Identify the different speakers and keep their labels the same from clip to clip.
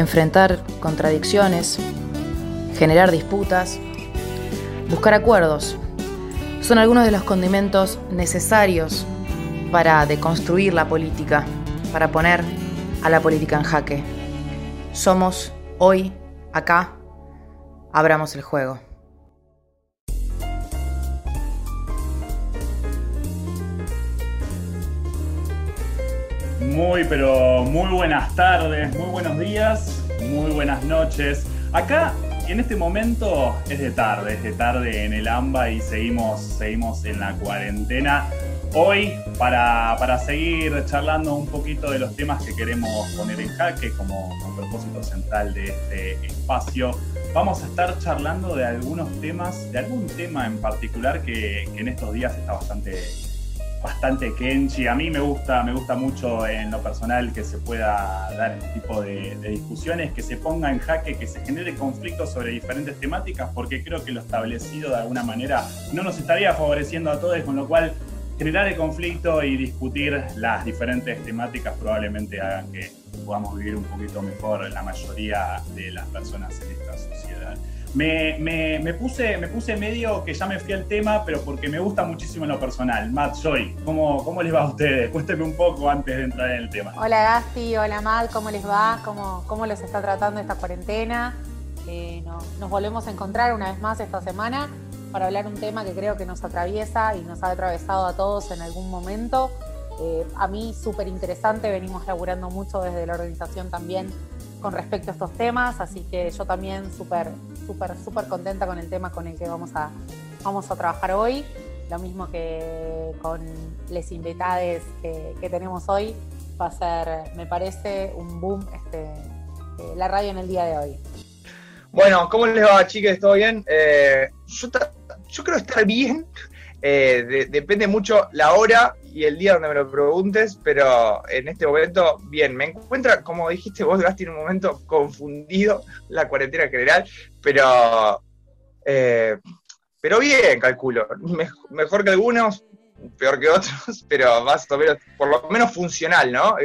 Speaker 1: enfrentar contradicciones, generar disputas, buscar acuerdos. Son algunos de los condimentos necesarios para deconstruir la política, para poner a la política en jaque. Somos hoy, acá, abramos el juego.
Speaker 2: Muy, pero muy buenas tardes, muy buenos días, muy buenas noches. Acá, en este momento, es de tarde, es de tarde en el AMBA y seguimos, seguimos en la cuarentena. Hoy, para, para seguir charlando un poquito de los temas que queremos poner en jaque como, propósito central de este espacio, vamos a estar charlando de algunos temas, de algún tema en particular que, que en estos días está bastante bastante Kenchi. A mí me gusta, me gusta mucho en lo personal que se pueda dar este tipo de, discusiones, que se ponga en jaque, que se genere conflicto sobre diferentes temáticas, porque creo que lo establecido de alguna manera no nos estaría favoreciendo a todos, con lo cual generar el conflicto y discutir las diferentes temáticas probablemente hagan que podamos vivir un poquito mejor la mayoría de las personas en esta sociedad. Me, me, puse, me puse medio que ya me fui al tema, pero porque me gusta muchísimo en lo personal. Matt, Joy, ¿cómo, ¿cómo les va a ustedes? Cuéntenme un poco antes de entrar en el tema.
Speaker 3: Hola Gasti, hola Matt, ¿cómo les va? ¿Cómo, cómo los está tratando esta cuarentena? Eh, nos volvemos a encontrar una vez más esta semana para hablar un tema que creo que nos atraviesa y nos ha atravesado a todos en algún momento. Eh, a mí súper interesante, venimos laburando mucho desde la organización también con respecto a estos temas, así que yo también súper, súper, súper contenta con el tema con el que vamos a, vamos a trabajar hoy. Lo mismo que con les invitades que, tenemos hoy, va a ser, me parece, un boom este, eh, la radio en el día de hoy.
Speaker 4: Bueno, ¿cómo les va, chicas? ¿Todo bien? Eh, yo, creo estar bien. Eh, depende mucho la hora y el día donde me lo preguntes, pero en este momento, bien, me encuentra, como dijiste vos, Gasti, en un momento confundido la cuarentena general, pero, eh, pero bien, calculo. mejor que algunos, peor que otros, pero más o menos, por lo menos funcional, ¿no?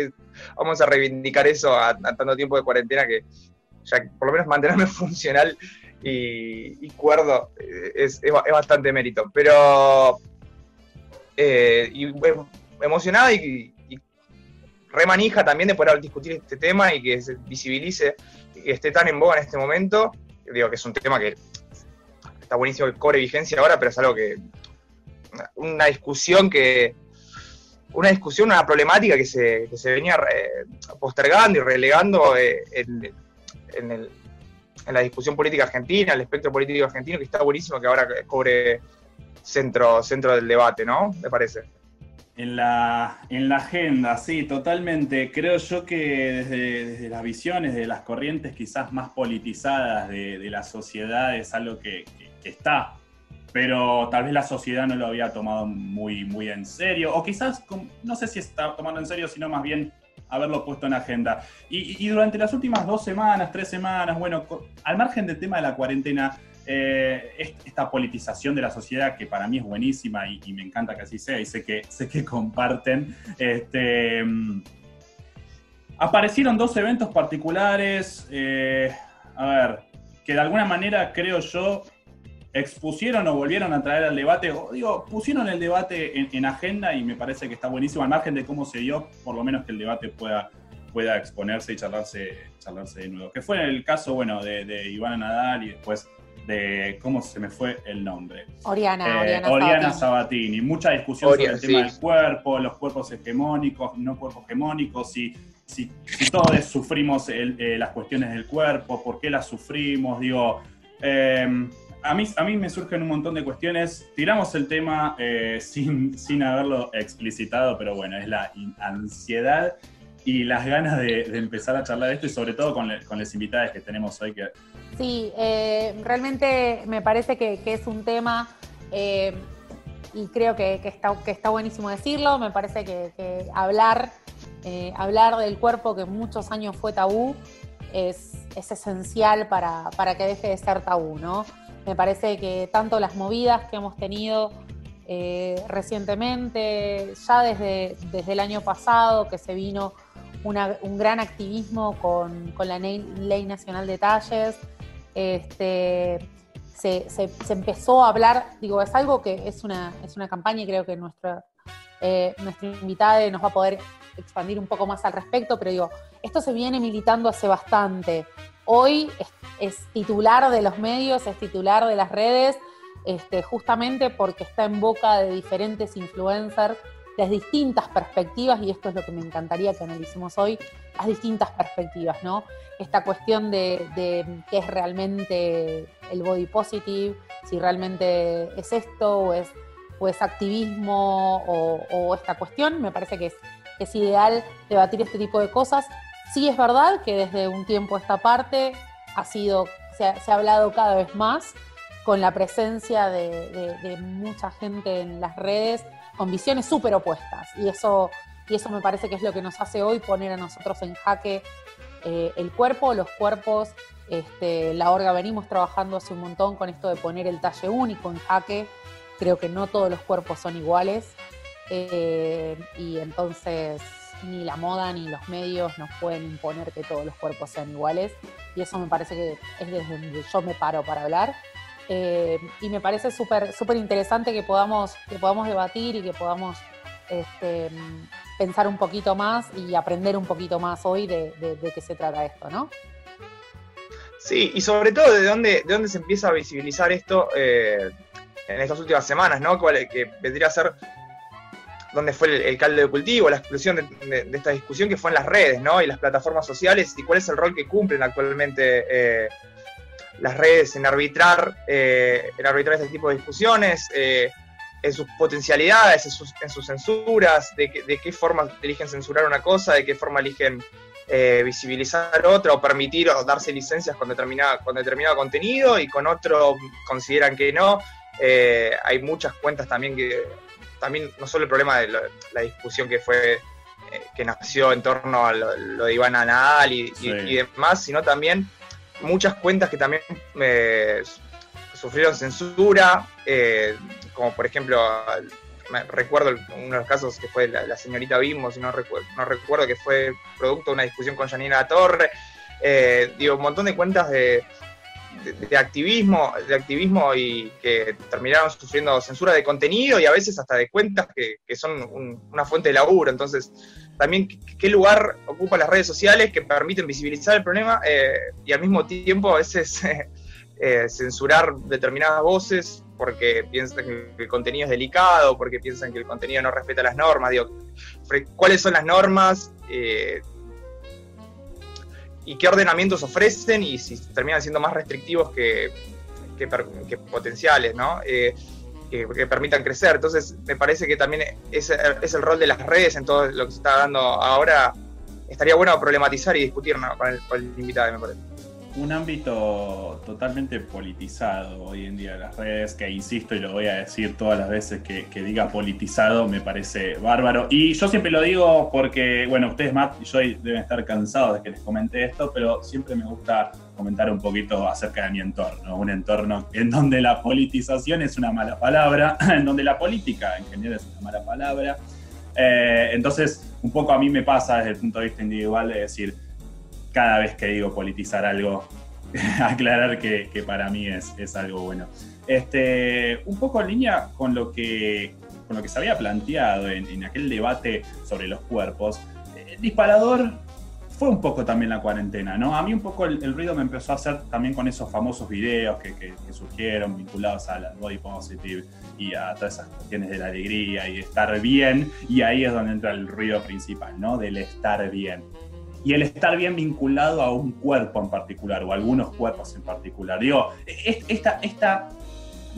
Speaker 4: Vamos a reivindicar eso a, tanto tiempo de cuarentena que ya por lo menos mantenerme funcional y, cuerdo eh, es, es, bastante mérito. Pero eh, y, emocionada y, remanija también de poder discutir este tema y que se visibilice y esté tan en boga en este momento. Digo que es un tema que está buenísimo que cobre vigencia ahora, pero es algo que. Una discusión que. Una discusión, una problemática que se, venía eh, postergando y relegando eh, en, en, la discusión política argentina, el espectro político argentino, que está buenísimo que ahora cobre centro, centro del debate, ¿no? Me parece.
Speaker 2: En la, en la agenda, sí, totalmente. Creo yo que desde, las visiones, de las corrientes quizás más politizadas de, la sociedad es algo que, está, pero tal vez la sociedad no lo había tomado muy, muy en serio, o quizás, no sé si está tomando en serio, sino más bien haberlo puesto en agenda. Y, durante las últimas dos semanas, tres semanas, bueno, al margen del tema de la cuarentena, eh, esta politización de la sociedad que para mí es buenísima y, me encanta que así sea y sé que, sé que comparten. Este, mm, aparecieron dos eventos particulares, eh, a ver, que de alguna manera creo yo expusieron o volvieron a traer al debate, o digo, pusieron el debate en, agenda y me parece que está buenísimo, al margen de cómo se dio, por lo menos que el debate pueda, pueda exponerse y charlarse, charlarse de nuevo. Que fue el caso, bueno, de, de Iván Nadal y después de cómo se me fue el nombre.
Speaker 3: Oriana,
Speaker 2: eh, Oriana, Sabatini. Mucha discusión sobre el tema del cuerpo, los cuerpos hegemónicos, no cuerpos hegemónicos, si, si, todos sufrimos eh, las cuestiones del cuerpo, por qué las sufrimos, digo. Em, a mí, a mí me surgen un montón de cuestiones. Tiramos el tema eh, sin, sin haberlo explicitado, pero bueno, es la ansiedad y las ganas de, empezar a charlar esto y sobre todo con, con las invitadas que tenemos hoy
Speaker 3: Sí, eh, realmente me parece que, es un tema eh, y creo que, está, que está buenísimo decirlo. Me parece que, hablar, hablar del cuerpo que muchos años fue tabú es, esencial para, que deje de ser tabú, ¿no? Me parece que tanto las movidas que hemos tenido recientemente, ya desde, desde el año pasado, que se vino un gran activismo con, la Ley Nacional de Talles. Este, se, empezó a hablar, digo, es algo que es una, es una campaña y creo que nuestra, eh, nuestra invitada nos va a poder expandir un poco más al respecto, pero digo, esto se viene militando hace bastante. Hoy es, titular de los medios, es titular de las redes, este, justamente porque está en boca de diferentes influencers las distintas perspectivas, y esto es lo que me encantaría que analicemos hoy, las distintas perspectivas, ¿no? Esta cuestión de, qué es realmente el body positive, si realmente es esto o es, o es activismo o, esta cuestión, me parece que es, es ideal debatir este tipo de cosas. Sí es verdad que desde un tiempo esta parte ha sido, se ha, hablado cada vez más con la presencia de, de mucha gente en las redes con visiones súper opuestas. Y eso, y eso me parece que es lo que nos hace hoy poner a nosotros en jaque eh, el cuerpo, los cuerpos. Este, la Orga venimos trabajando hace un montón con esto de poner el talle único en jaque. Creo que no todos los cuerpos son iguales. Eh, y entonces ni la moda ni los medios nos pueden imponer que todos los cuerpos sean iguales. Y eso me parece que es desde donde yo me paro para hablar. Eh, y me parece súper interesante que podamos, que podamos debatir y que podamos este, pensar un poquito más y aprender un poquito más hoy de, qué se trata esto, ¿no?
Speaker 4: Sí, y sobre todo de dónde, de dónde se empieza a visibilizar esto eh, en estas últimas semanas, ¿no? Que vendría a ser dónde fue el, caldo de cultivo, la explosión de, esta discusión que fue en las redes, ¿no? Y las plataformas sociales y cuál es el rol que cumplen actualmente eh, las redes en arbitrar, eh, arbitrar este tipo de discusiones, eh, en sus potencialidades, en sus, censuras, de, qué forma eligen censurar una cosa, de qué forma eligen eh, visibilizar otra o permitir o darse licencias con, determinada, con determinado contenido y con otro consideran que no. hay muchas cuentas también que, también no solo el problema de la discusión que fue que nació en torno a lo, de Ivana Nadal y, y, demás, sino también muchas cuentas que también eh, sufrieron censura, eh, como por ejemplo, recuerdo uno de los casos que fue la, señorita Bimbo, si no recuerdo, no recuerdo que fue producto de una discusión con Janina Torre, eh, digo, un montón de cuentas de, de, activismo, de activismo y que terminaron sufriendo censura de contenido y a veces hasta de cuentas que, son una fuente de laburo. Entonces, también qué lugar ocupan las redes sociales que permiten visibilizar el problema eh, y al mismo tiempo a veces eh, censurar determinadas voces porque piensan que el contenido es delicado, porque piensan que el contenido no respeta las normas. ¿cuáles son las normas? Eh, y qué ordenamientos ofrecen y si terminan siendo más restrictivos que, potenciales, ¿no? Eh, que, permitan crecer. Entonces, me parece que también es, es, el rol de las redes en todo lo que se está dando ahora. Estaría bueno problematizar y discutir con, el, con el invitado, me parece
Speaker 2: un ámbito totalmente politizado hoy en día las redes, que insisto y lo voy a decir todas las veces que, diga politizado, me parece bárbaro. Y yo siempre lo digo porque, bueno, ustedes, Matt y yo deben estar cansados de que les comente esto, pero siempre me gusta comentar un poquito acerca de mi entorno, un entorno en donde la politización es una mala palabra, en donde la política en general es una mala palabra. Eh, entonces, un poco a mí me pasa desde el punto de vista individual de decir, cada vez que digo politizar algo, aclarar que, para mí es, es, algo bueno. Este, un poco en línea con lo que, con lo que se había planteado en, aquel debate sobre los cuerpos, el disparador fue un poco también la cuarentena, ¿no? A mí un poco el, ruido me empezó a hacer también con esos famosos videos que, que, surgieron vinculados al body positive y a todas esas cuestiones de la alegría y de estar bien, y ahí es donde entra el ruido principal, ¿no? Del estar bien y el estar bien vinculado a un cuerpo en particular o algunos cuerpos en particular. Digo, esta, esta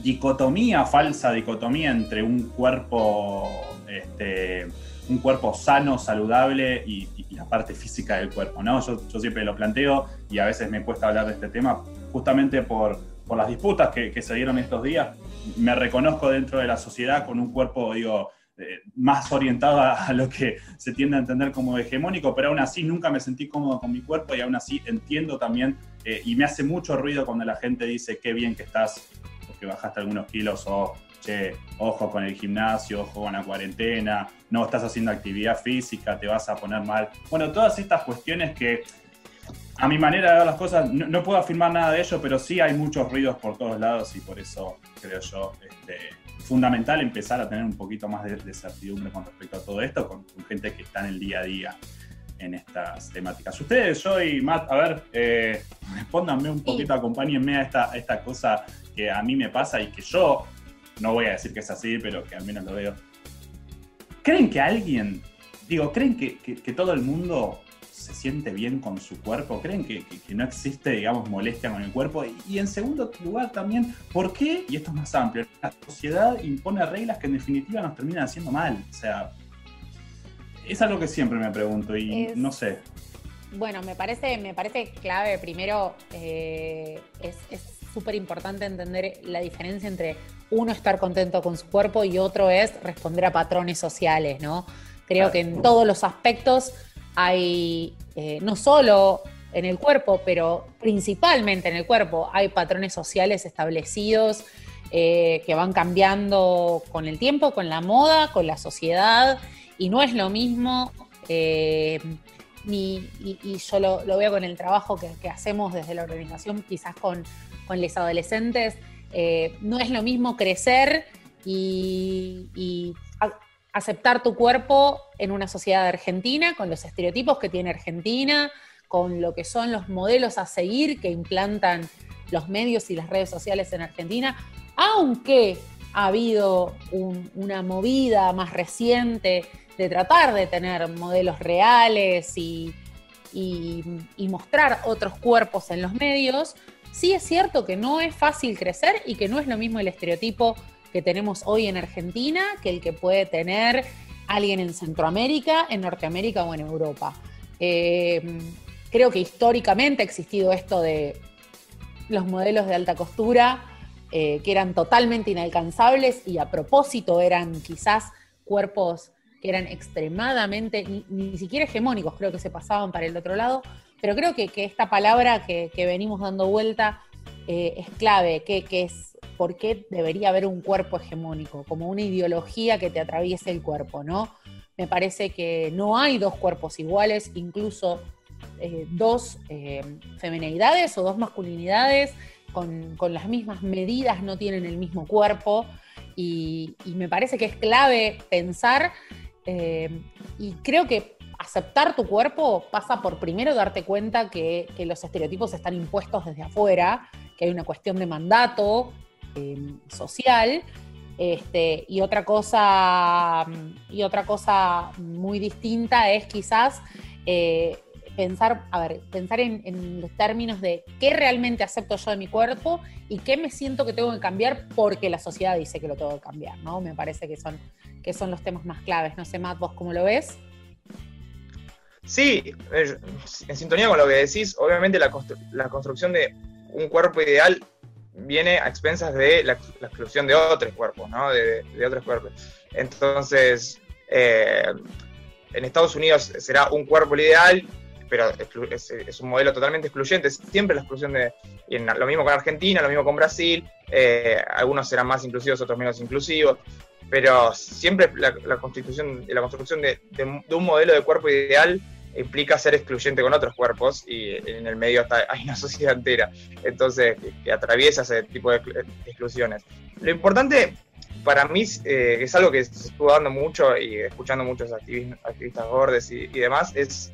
Speaker 2: dicotomía, falsa dicotomía entre un cuerpo, este, un cuerpo sano, saludable y, la parte física del cuerpo, ¿no? Yo, siempre lo planteo y a veces me cuesta hablar de este tema justamente por, por las disputas que, que se dieron estos días. Me reconozco dentro de la sociedad con un cuerpo, digo, eh, más orientado a, lo que se tiende a entender como hegemónico, pero aún así nunca me sentí cómodo con mi cuerpo y aún así entiendo también eh, y me hace mucho ruido cuando la gente dice qué bien que estás porque bajaste algunos kilos o che, ojo con el gimnasio, ojo con la cuarentena, no estás haciendo actividad física, te vas a poner mal. Bueno, todas estas cuestiones que a mi manera de ver las cosas, no, puedo afirmar nada de ello, pero sí hay muchos ruidos por todos lados y por eso creo yo este, fundamental empezar a tener un poquito más de, certidumbre con respecto a todo esto, con, gente que está en el día a día en estas temáticas. Ustedes, yo y Matt, a ver, eh, respóndanme un poquito, acompáñenme a esta, esta cosa que a mí me pasa y que yo, no voy a decir que es así, pero que al menos lo veo. ¿Creen que alguien, digo, creen que, que todo el mundo se siente bien con su cuerpo? ¿Creen que, no existe, digamos, molestia con el cuerpo? Y, en segundo lugar también, ¿por qué, y esto es más amplio, la sociedad impone reglas que en definitiva nos terminan haciendo mal? O sea, es algo que siempre me pregunto y no sé.
Speaker 3: Bueno, me parece, me parece clave, primero, eh, es súper importante entender la diferencia entre uno estar contento con su cuerpo y otro es responder a patrones sociales, ¿no? Creo que en todos los aspectos hay eh, no solo en el cuerpo, pero principalmente en el cuerpo, hay patrones sociales establecidos eh, que van cambiando con el tiempo, con la moda, con la sociedad, y no es lo mismo, eh, y, yo lo, veo con el trabajo que, hacemos desde la organización, quizás con, con los adolescentes, no es lo mismo crecer y aceptar tu cuerpo en una sociedad argentina, con los estereotipos que tiene Argentina, con lo que son los modelos a seguir que implantan los medios y las redes sociales en Argentina, aunque ha habido una movida más reciente de tratar de tener modelos reales y, mostrar otros cuerpos en los medios, sí es cierto que no es fácil crecer y que no es lo mismo el estereotipo que tenemos hoy en Argentina que el que puede tener alguien en Centroamérica, en Norteamérica o en Europa. Eh, creo que históricamente ha existido esto de los modelos de alta costura eh, que eran totalmente inalcanzables y a propósito eran quizás cuerpos que eran extremadamente, ni, siquiera hegemónicos, creo que se pasaban para el otro lado, pero creo que, esta palabra que, venimos dando vuelta eh, es clave, que, es por qué debería haber un cuerpo hegemónico, como una ideología que te atraviese el cuerpo, ¿no? Me parece que no hay dos cuerpos iguales, incluso eh, dos eh, feminidades o dos masculinidades con, las mismas medidas no tienen el mismo cuerpo y, me parece que es clave pensar eh, y creo que aceptar tu cuerpo pasa por primero darte cuenta que, los estereotipos están impuestos desde afuera, que hay una cuestión de mandato, Em, social. Este, y otra cosa, y otra cosa muy distinta es quizás eh, pensar, a ver, pensar en, los términos de qué realmente acepto yo de mi cuerpo y qué me siento que tengo que cambiar porque la sociedad dice que lo tengo que cambiar, ¿no? Me parece que son, que son los temas más claves. No sé, Matt, vos cómo lo ves.
Speaker 4: Sí, en sintonía con lo que decís, obviamente la, la construcción de un cuerpo ideal viene a expensas de la, exclusión de otros cuerpos, ¿no? De, otros cuerpos. Entonces, eh, en Estados Unidos será un cuerpo ideal, pero es, un modelo totalmente excluyente, siempre la exclusión de, y lo mismo con Argentina, lo mismo con Brasil, eh, algunos serán más inclusivos, otros menos inclusivos, pero siempre la, constitución, la construcción de, un modelo de cuerpo ideal implica ser excluyente con otros cuerpos y en el medio está, hay una sociedad entera, entonces que, atraviesa ese tipo de exclusiones. Lo importante para mí eh, es algo que se estuvo dando mucho y escuchando muchos activistas, gordes y, demás, es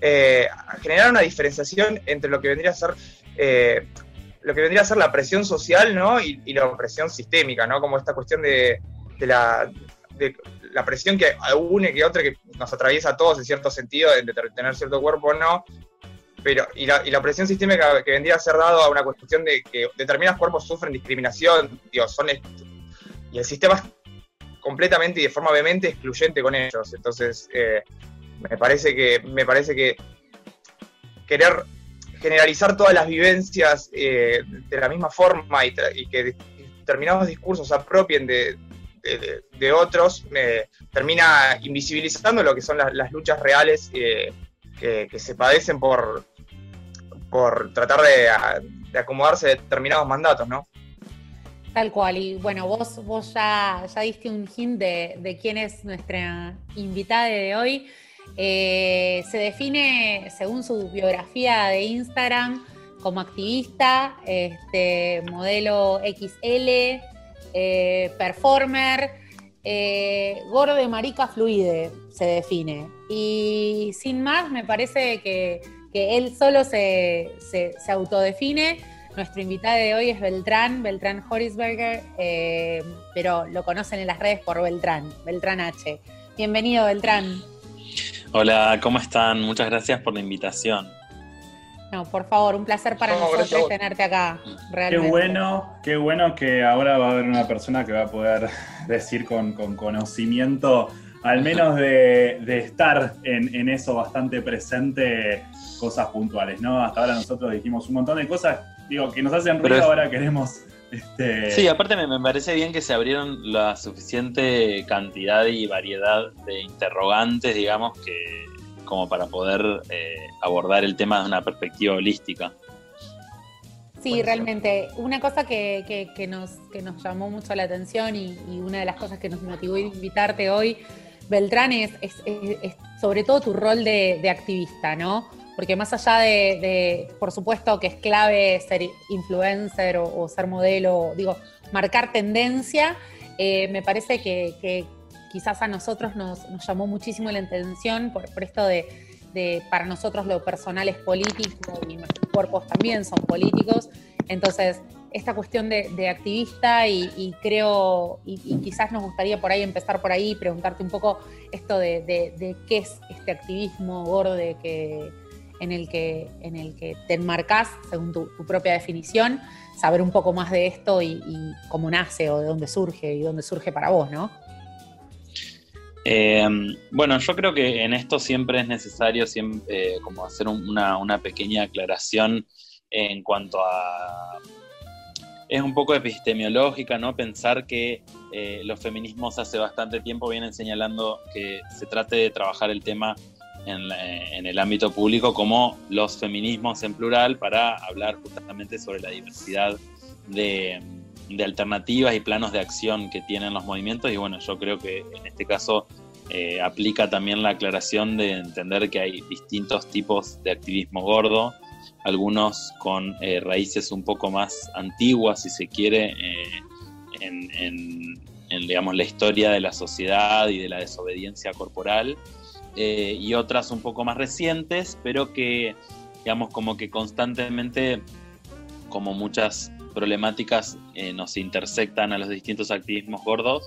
Speaker 4: eh, generar una diferenciación entre lo que vendría a ser eh, lo que vendría a ser la presión social ¿no? y, la presión sistémica, ¿no? como esta cuestión de, de la, de la presión que une que otra que nos atraviesa a todos en cierto sentido, de tener cierto cuerpo o no, pero y la, y la, presión sistémica que vendría a ser dado a una cuestión de que determinados cuerpos sufren discriminación, digo, son y el sistema es completamente y de forma vehemente excluyente con ellos. Entonces, eh, me parece que me parece que querer generalizar todas las vivencias eh, de la misma forma y, y que determinados discursos apropien de, de, otros, termina invisibilizando lo que son las, luchas reales que, se padecen por, por tratar de, acomodarse a determinados mandatos, ¿no?
Speaker 3: Tal cual, y bueno, vos, vos ya, ya diste un hint de, quién es nuestra invitada de hoy. Eh, se define, según su biografía de Instagram, como activista, este, modelo XL, eh, performer, eh, gordo marica fluide, se define. Y sin más, me parece que, él solo se, se, se autodefine nuestro invitado de hoy es Beltrán, Beltrán Horisberger, eh, pero lo conocen en las redes por Beltrán, Beltrán H. Bienvenido, Beltrán.
Speaker 5: Hola, ¿cómo están? Muchas gracias por la invitación.
Speaker 3: No, por favor, un placer para nosotros tenerte acá.
Speaker 2: Realmente. Qué bueno, qué bueno que ahora va a haber una persona que va a poder decir con, conocimiento, al menos de, estar en, en, eso bastante presente, cosas puntuales, ¿no? Hasta ahora nosotros dijimos un montón de cosas digo, que nos hacen ruido, ahora queremos... Este...
Speaker 5: Sí, aparte me, parece bien que se abrieron la suficiente cantidad y variedad de interrogantes, digamos, que como para poder eh, abordar el tema de una perspectiva holística.
Speaker 3: Sí, realmente. Una cosa que, que, nos, que nos llamó mucho la atención y, una de las cosas que nos motivó a invitarte hoy, Beltrán, es, sobre todo tu rol de, de activista, ¿no? porque más allá de, por supuesto que es clave ser influencer o, ser modelo, digo, marcar tendencia, eh, me parece que, quizás a nosotros nos, llamó muchísimo la atención por, esto de, para nosotros lo personal es político y nuestros cuerpos también son políticos, entonces esta cuestión de, activista y, creo, y, quizás nos gustaría por ahí empezar por ahí, preguntarte un poco esto de, qué es este activismo gordo que en el que, en el que te enmarcas, según tu, propia definición, saber un poco más de esto y, cómo nace o de dónde surge y dónde surge para vos, ¿no?
Speaker 5: Eh, bueno, yo creo que en esto siempre es necesario siempre, eh, como hacer una, pequeña aclaración en cuanto a... Es un poco epistemológica, ¿no? Pensar que eh, los feminismos hace bastante tiempo vienen señalando que se trate de trabajar el tema en, el ámbito público como los feminismos en plural para hablar justamente sobre la diversidad de, alternativas y planos de acción que tienen los movimientos y bueno, yo creo que en este caso eh, aplica también la aclaración de entender que hay distintos tipos de activismo gordo, algunos con eh, raíces un poco más antiguas, si se quiere, eh, en, en, digamos, la historia de la sociedad y de la desobediencia corporal, y otras un poco más recientes, pero que, digamos, como que constantemente, como muchas problemáticas, eh, nos intersectan a los distintos activismos gordos,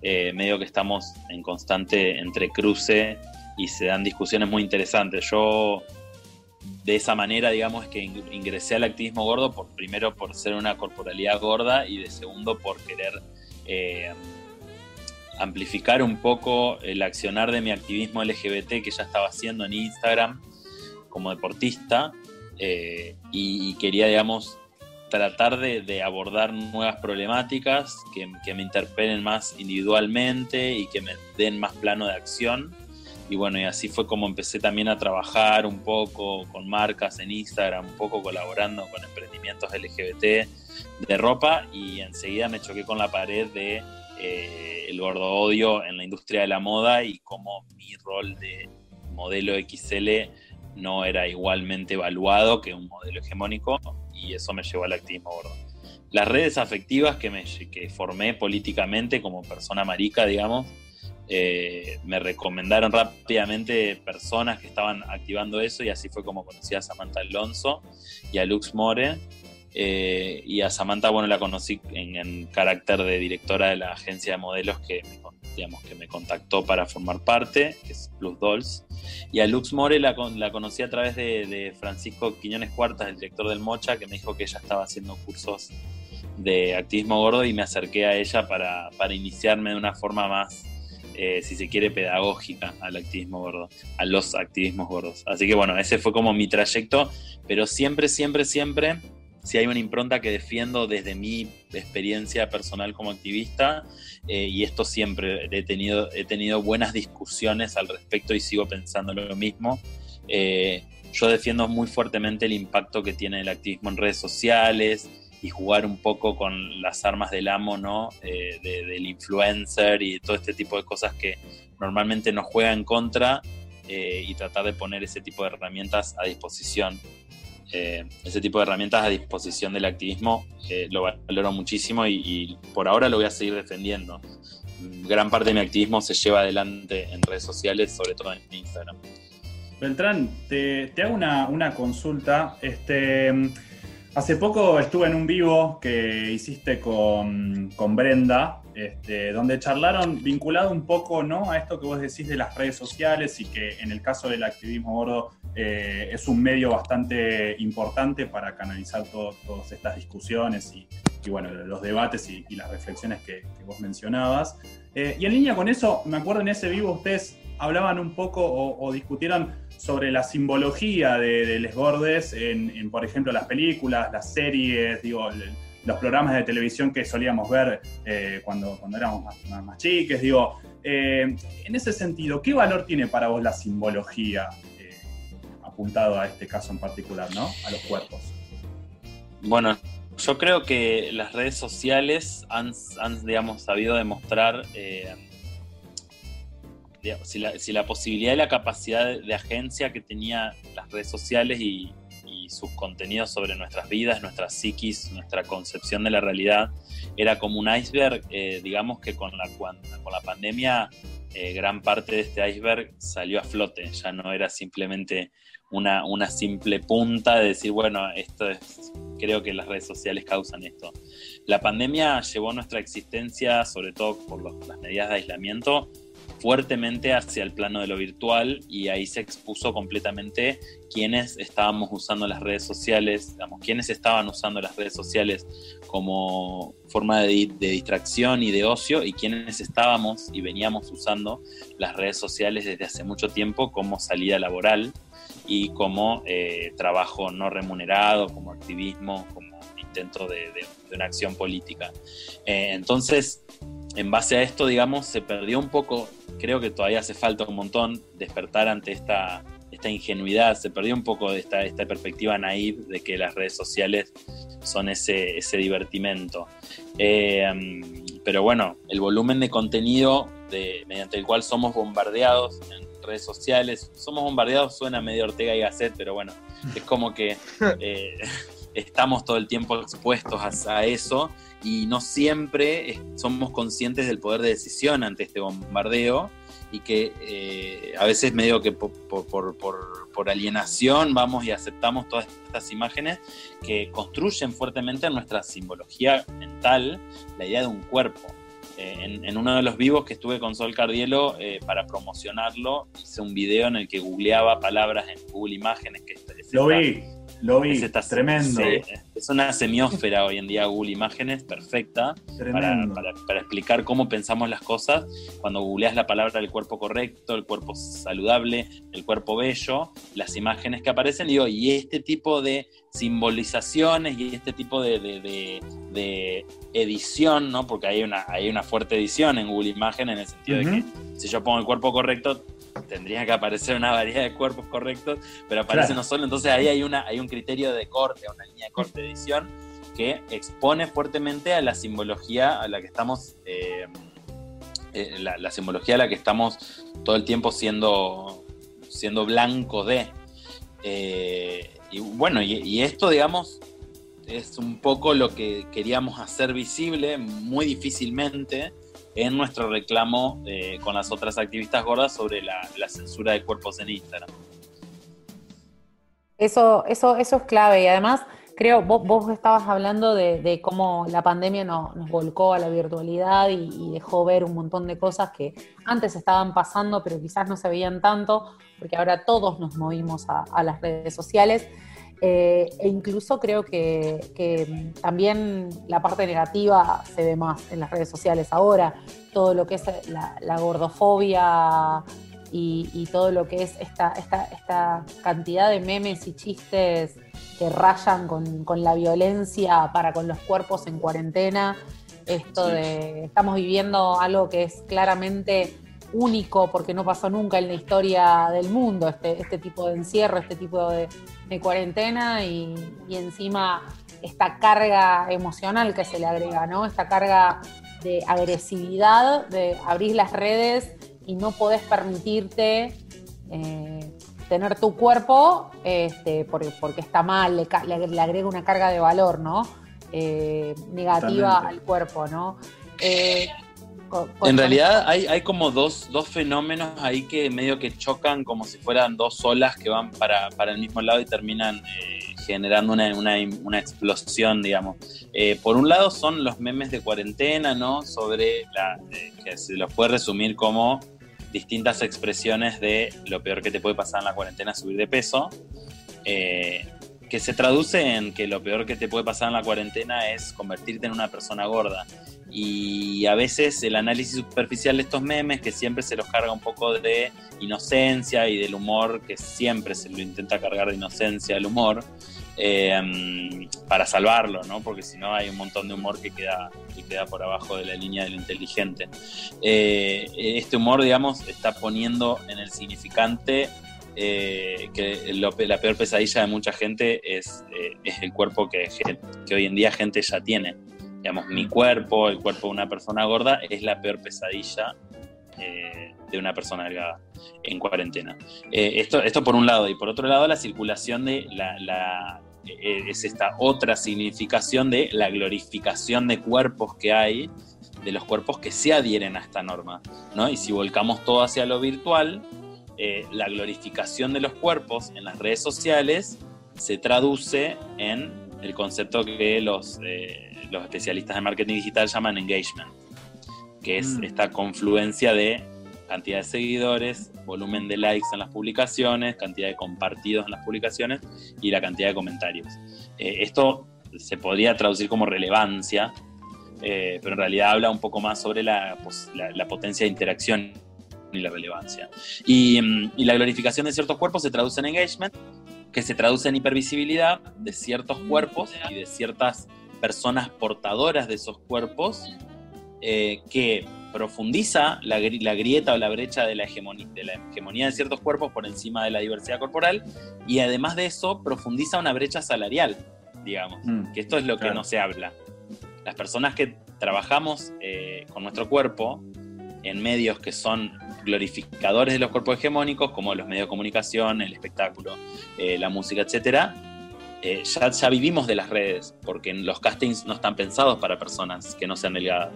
Speaker 5: eh, medio que estamos en constante entrecruce y se dan discusiones muy interesantes. Yo de esa manera, digamos, es que ingresé al activismo gordo, por, primero por ser una corporalidad gorda y de segundo por querer amplificar un poco el accionar de mi activismo LGBT que ya estaba haciendo en Instagram como deportista eh, y, quería, digamos, tratar de, abordar nuevas problemáticas que, me interpelen más individualmente y que me den más plano de acción. Y bueno, y así fue como empecé también a trabajar un poco con marcas en Instagram, un poco colaborando con emprendimientos LGBT de ropa y enseguida me choqué con la pared de eh, el gordo odio en la industria de la moda y cómo mi rol de modelo XL no era igualmente evaluado que un modelo hegemónico y eso me llevó al activismo gordo. Las redes afectivas que, me, que formé políticamente como persona marica, digamos, eh, me recomendaron rápidamente personas que estaban activando eso y así fue como conocí a Samantha Alonso y a Lux More eh, y a Samantha, bueno, la conocí en, carácter de directora de la agencia de modelos que me, digamos, que me contactó para formar parte, que es Plus Dolls. Y a Lux More la, conocí a través de, Francisco Quiñones Cuartas, el director del Mocha, que me dijo que ella estaba haciendo cursos de activismo gordo y me acerqué a ella para, para iniciarme de una forma más, eh, si se quiere, pedagógica al activismo gordo, a los activismos gordos. Así que bueno, ese fue como mi trayecto, pero siempre, siempre, siempre si hay una impronta que defiendo desde mi experiencia personal como activista, eh, y esto siempre he tenido, he tenido buenas discusiones al respecto y sigo pensando lo mismo. Eh, yo defiendo muy fuertemente el impacto que tiene el activismo en redes sociales y jugar un poco con las armas del amo, ¿no? Eh, del influencer y todo este tipo de cosas que normalmente nos juega en contra eh, y tratar de poner ese tipo de herramientas a disposición. Eh, ese tipo de herramientas a disposición del activismo lo valoro muchísimo y, por ahora lo voy a seguir defendiendo. Gran parte de mi activismo se lleva adelante en redes sociales, sobre todo en Instagram.
Speaker 2: Beltrán, te, hago una, una, consulta. Este, Hace poco estuve en un vivo que hiciste con, Brenda, este, donde charlaron vinculado un poco ¿no? a esto que vos decís de las redes sociales y que en el caso del activismo gordo eh, es un medio bastante importante para canalizar todas estas discusiones y, bueno, los debates y, las reflexiones que, vos mencionabas. Eh, y en línea con eso, me acuerdo en ese vivo ustedes hablaban un poco o, discutieron sobre la simbología de, Les Gordes en, por ejemplo, las películas, las series, digo, los programas de televisión que solíamos ver eh, cuando, cuando éramos más, más, chiques. Digo, en ese sentido, ¿qué valor tiene para vos la simbología apuntado a este caso en particular, ¿no? A los cuerpos.
Speaker 5: Bueno, yo creo que las redes sociales han, han digamos, sabido demostrar si, la, posibilidad y la capacidad de, agencia que tenía las redes sociales y, sus contenidos sobre nuestras vidas, nuestra psiquis, nuestra concepción de la realidad, era como un iceberg, eh, digamos que con la, con la pandemia eh, gran parte de este iceberg salió a flote, ya no era simplemente una, una simple punta de decir, bueno, esto es, creo que las redes sociales causan esto. La pandemia llevó nuestra existencia, sobre todo por las medidas de aislamiento, fuertemente hacia el plano de lo virtual y ahí se expuso completamente quienes estábamos usando las redes sociales, digamos, quienes estaban usando las redes sociales como forma de, distracción y de ocio y quienes estábamos y veníamos usando las redes sociales desde hace mucho tiempo como salida laboral y como eh, trabajo no remunerado, como activismo, como intento de, una acción política. Eh, entonces, en base a esto, digamos, se perdió un poco, creo que todavía hace falta un montón despertar ante esta, esta ingenuidad, se perdió un poco de esta, esta perspectiva naive de que las redes sociales son ese, ese divertimento. Eh, pero bueno, el volumen de contenido mediante el cual somos bombardeados en redes sociales, somos bombardeados, suena medio Ortega y Gasset, pero bueno, es como que eh, estamos todo el tiempo expuestos a eso y no siempre somos conscientes del poder de decisión ante este bombardeo y que eh, a veces medio que por, por, alienación vamos y aceptamos todas estas imágenes que construyen fuertemente en nuestra simbología mental la idea de un cuerpo. Eh, en, uno de los vivos que estuve con Sol Cardielo eh, para promocionarlo, hice un video en el que googleaba palabras en Google Imágenes. Que
Speaker 2: Lo vi lo vi, es tremendo.
Speaker 5: es una semiósfera hoy en día Google Imágenes, perfecta, para, para, explicar cómo pensamos las cosas. Cuando googleas la palabra el cuerpo correcto, el cuerpo saludable, el cuerpo bello, las imágenes que aparecen, digo, y este tipo de simbolizaciones y este tipo de, de, edición, ¿no? Porque hay una, hay una fuerte edición en Google Imágenes en el sentido de que si yo pongo el cuerpo correcto, tendría que aparecer una variedad de cuerpos correctos, pero aparece no solo, entonces ahí hay, una, hay un criterio de corte, una línea de corte de edición que expone fuertemente a la simbología a la que estamos, eh, eh, la, simbología a la que estamos todo el tiempo siendo, siendo blanco de. Eh, y bueno, y esto, digamos, es un poco lo que queríamos hacer visible muy difícilmente en nuestro reclamo eh, con las otras activistas gordas sobre la, censura de cuerpos en Instagram.
Speaker 3: Eso, eso, eso es clave y además creo, vos, estabas hablando de, cómo la pandemia nos, volcó a la virtualidad y, dejó ver un montón de cosas que antes estaban pasando pero quizás no se veían tanto porque ahora todos nos movimos a las redes sociales. Eh, e incluso creo que, también la parte negativa se ve más en las redes sociales ahora. Todo lo que es la, gordofobia y, todo lo que es esta, esta, cantidad de memes y chistes que rayan con, la violencia para con los cuerpos en cuarentena. Esto de estamos viviendo algo que es claramente único porque no pasó nunca en la historia del mundo, este, este tipo de encierro, este tipo de, cuarentena y, encima esta carga emocional que se le agrega, ¿no? Esta carga de agresividad, de abrir las redes y no podés permitirte eh, tener tu cuerpo este, porque, porque, está mal, le, le, agrega una carga de valor, ¿no? Eh, negativa al cuerpo, ¿no?
Speaker 5: Eh, en realidad hay, hay como dos, dos, fenómenos ahí que medio que chocan como si fueran dos olas que van para, para el mismo lado y terminan generando una, una, una, explosión, digamos. por un lado son los memes de cuarentena, ¿no? Sobre la, que se los puede resumir como distintas expresiones de lo peor que te puede pasar en la cuarentena, subir de peso, eh, que se traduce en que lo peor que te puede pasar en la cuarentena es convertirte en una persona gorda. Y a veces el análisis superficial de estos memes, que siempre se los carga un poco de inocencia y del humor, que siempre se lo intenta cargar de inocencia el humor, eh, para salvarlo, ¿no? Porque si no hay un montón de humor que queda, que queda por abajo de la línea de lo inteligente. Eh, este humor, digamos, está poniendo en el significante eh, que la peor pesadilla de mucha gente es, es el cuerpo que, que, hoy en día gente ya tiene. Digamos, mi cuerpo, el cuerpo de una persona gorda, es la peor pesadilla de una persona delgada en cuarentena. esto, esto por un lado, y por otro lado la circulación de la, eh, es esta otra significación de la glorificación de cuerpos que hay, de los cuerpos que se adhieren a esta norma. ¿no? Y si volcamos todo hacia lo virtual, eh, la glorificación de los cuerpos en las redes sociales se traduce en el concepto que los, eh, los especialistas de marketing digital llaman engagement, que es mm. esta confluencia de cantidad de seguidores, volumen de likes en las publicaciones, cantidad de compartidos en las publicaciones y la cantidad de comentarios. Eh, esto se podría traducir como relevancia, eh, pero en realidad habla un poco más sobre la, potencia de interacción y la relevancia. Mm, y, la glorificación de ciertos cuerpos se traduce en engagement, que se traduce en hipervisibilidad de ciertos cuerpos y de ciertas personas portadoras de esos cuerpos eh, que profundiza la, grieta o la brecha de la, hegemonía, de la hegemonía de ciertos cuerpos por encima de la diversidad corporal y además de eso profundiza una brecha salarial, digamos, mm, que esto es lo que no se habla. Las personas que trabajamos eh, con nuestro cuerpo en medios que son glorificadores de los cuerpos hegemónicos, como los medios de comunicación, el espectáculo, eh, la música, etc., eh, ya, ya vivimos de las redes, porque los castings no están pensados para personas que no sean delgadas.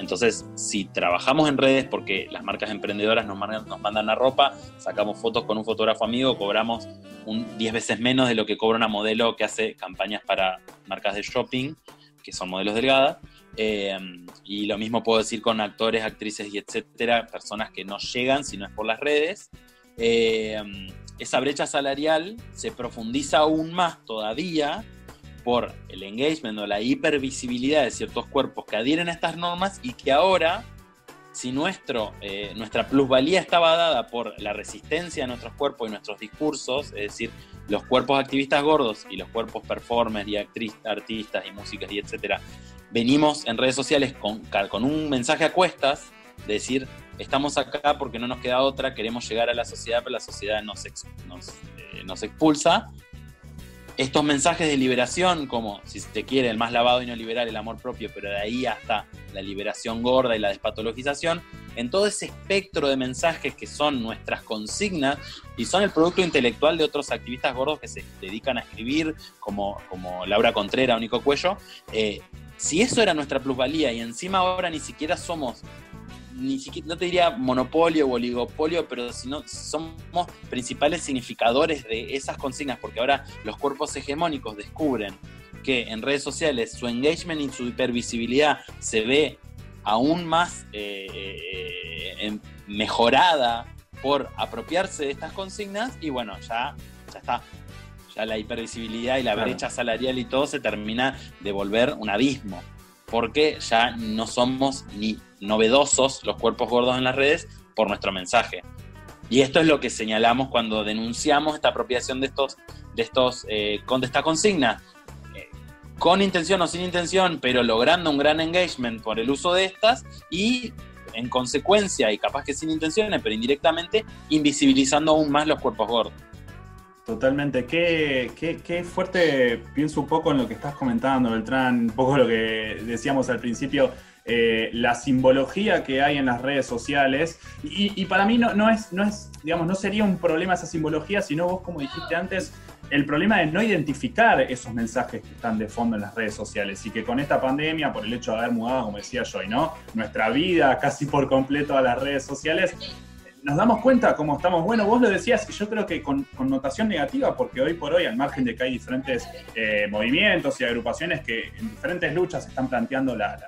Speaker 5: Entonces, si trabajamos en redes, porque las marcas emprendedoras nos mandan, nos mandan la ropa, sacamos fotos con un fotógrafo amigo, cobramos un 10 veces menos de lo que cobra una modelo que hace campañas para marcas de shopping, que son modelos delgadas. Eh, y lo mismo puedo decir con actores, actrices y etcétera, personas que no llegan si no es por las redes. Eh, esa brecha salarial se profundiza aún más todavía por el engagement o la hipervisibilidad de ciertos cuerpos que adhieren a estas normas y que ahora, si nuestro, eh, nuestra plusvalía estaba dada por la resistencia de nuestros cuerpos y nuestros discursos, es decir, los cuerpos activistas gordos y los cuerpos performers y artistas y músicas y etcétera, venimos en redes sociales con, con un mensaje a cuestas de decir, estamos acá porque no nos queda otra, queremos llegar a la sociedad, pero la sociedad nos, nos, eh, expulsa. Estos mensajes de liberación, como si se quiere, el más lavado y no liberal, el amor propio, pero de ahí hasta la liberación gorda y la despatologización, en todo ese espectro de mensajes que son nuestras consignas y son el producto intelectual de otros activistas gordos que se dedican a escribir, como, como Laura Contreras, Único Cuello, eh, si eso era nuestra plusvalía y encima ahora ni siquiera somos ni siquiera, no te diría monopolio o oligopolio, pero si no, somos principales significadores de esas consignas, porque ahora los cuerpos hegemónicos descubren que en redes sociales su engagement y su hipervisibilidad se ve aún más eh, eh, mejorada por apropiarse de estas consignas y bueno, ya, ya está. Ya la hipervisibilidad y la brecha salarial y todo se termina de volver un abismo porque ya no somos ni novedosos los cuerpos gordos en las redes por nuestro mensaje. Y esto es lo que señalamos cuando denunciamos esta apropiación de estos, de estos, eh, con esta consigna, eh, con intención o sin intención, pero logrando un gran engagement por el uso de estas y en consecuencia, y capaz que sin intenciones, pero indirectamente, invisibilizando aún más los cuerpos gordos.
Speaker 2: Totalmente. Qué, qué, fuerte, pienso un poco en lo que estás comentando, Beltrán, un poco lo que decíamos al principio, eh, la simbología que hay en las redes sociales. Y, para mí no, no, es, no es, digamos, no sería un problema esa simbología, sino vos, como dijiste antes, el problema de no identificar esos mensajes que están de fondo en las redes sociales y que con esta pandemia, por el hecho de haber mudado, como decía Joy, ¿no? Nuestra vida casi por completo a las redes sociales, nos damos cuenta cómo estamos. Bueno, vos lo decías, y yo creo que con connotación negativa, porque hoy por hoy, al margen de que hay diferentes eh, movimientos y agrupaciones que en diferentes luchas están planteando la,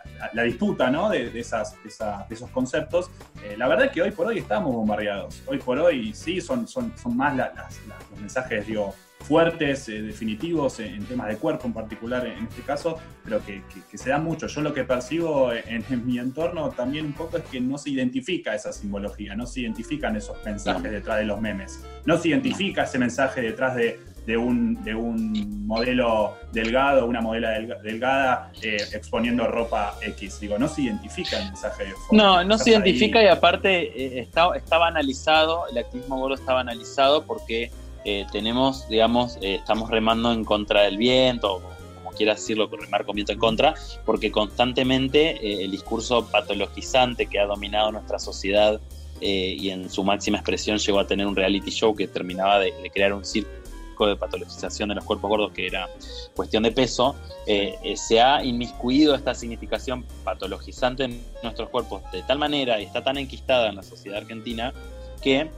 Speaker 2: disputa ¿no? de, esas, esos conceptos, eh, la verdad es que hoy por hoy estamos bombardeados. Hoy por hoy sí son, son, son más los mensajes, digo, fuertes, eh, definitivos en, temas de cuerpo en particular en este caso, pero que, se da mucho. Yo lo que percibo en, mi entorno también un poco es que no se identifica esa simbología, no se identifican esos mensajes detrás de los memes, no se identifica ese mensaje detrás de, un, de un modelo delgado, una modela delgada eh, exponiendo ropa X. Digo, no se identifica el mensaje de
Speaker 5: No, no se identifica y aparte eh, estaba analizado, el activismo gordo estaba analizado porque eh, tenemos, digamos, eh, estamos remando en contra del viento, como quieras decirlo, remar con viento en contra, porque constantemente eh, el discurso patologizante que ha dominado nuestra sociedad y en su máxima expresión llegó a tener un reality show que terminaba de, crear un circo de patologización de los cuerpos gordos que era cuestión de peso, se ha inmiscuido esta significación patologizante en nuestros cuerpos de tal manera y está tan enquistada en la sociedad argentina que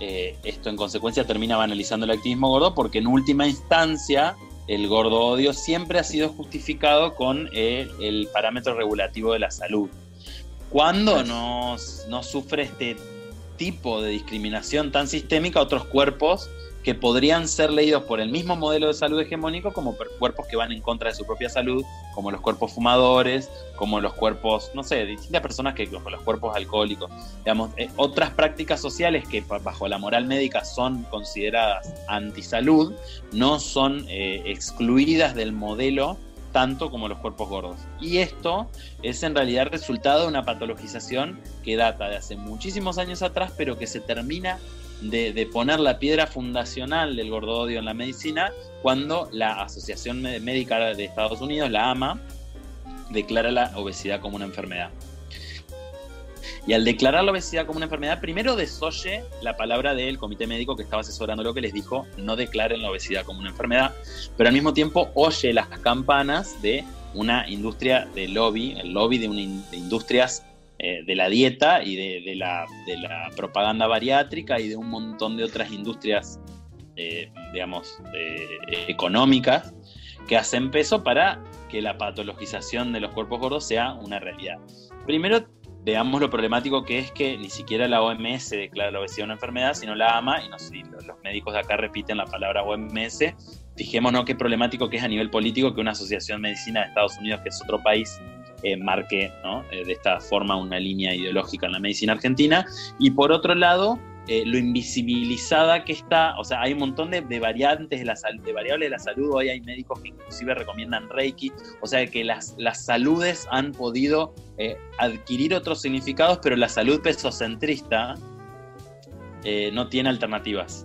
Speaker 5: eh, esto en consecuencia termina banalizando el activismo gordo porque en última instancia el gordo odio siempre ha sido justificado con el, parámetro regulativo de la salud. Cuando no, no sufre este tipo de discriminación tan sistémica otros cuerpos que podrían ser leídos por el mismo modelo de salud hegemónico como cuerpos que van en contra de su propia salud, como los cuerpos fumadores, como los cuerpos, no sé, distintas personas que como los cuerpos alcohólicos. Digamos, eh, otras prácticas sociales que bajo la moral médica son consideradas antisalud, no son eh, excluidas del modelo tanto como los cuerpos gordos. Y esto es en realidad resultado de una patologización que data de hace muchísimos años atrás, pero que se termina de, poner la piedra fundacional del gordodio en la medicina cuando la Asociación Médica de Estados Unidos, la AMA, declara la obesidad como una enfermedad. Y al declarar la obesidad como una enfermedad, primero desoye la palabra del comité médico que estaba asesorando lo que les dijo, no declaren la obesidad como una enfermedad, pero al mismo tiempo oye las campanas de una industria de lobby, el lobby de, de industrias eh, de la dieta y de, la, propaganda bariátrica y de un montón de otras industrias, eh, digamos, económicas que hacen peso para que la patologización de los cuerpos gordos sea una realidad. Primero, veamos lo problemático que es que ni siquiera la OMS declara la obesidad una enfermedad, sino la AMA, y no los médicos de acá repiten la palabra OMS. Fijémonos qué problemático que es a nivel político que una asociación de medicina de Estados Unidos, que es otro país, eh, marque eh, de esta forma una línea ideológica en la medicina argentina. Y por otro lado, eh, lo invisibilizada que está, o sea, hay un montón de, variantes de, la, de variables de la salud, hoy hay médicos que inclusive recomiendan Reiki, o sea que las, las saludes han podido adquirir otros significados, pero la salud pesocentrista no tiene alternativas.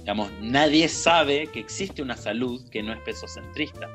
Speaker 5: Digamos, nadie sabe que existe una salud que no es pesocentrista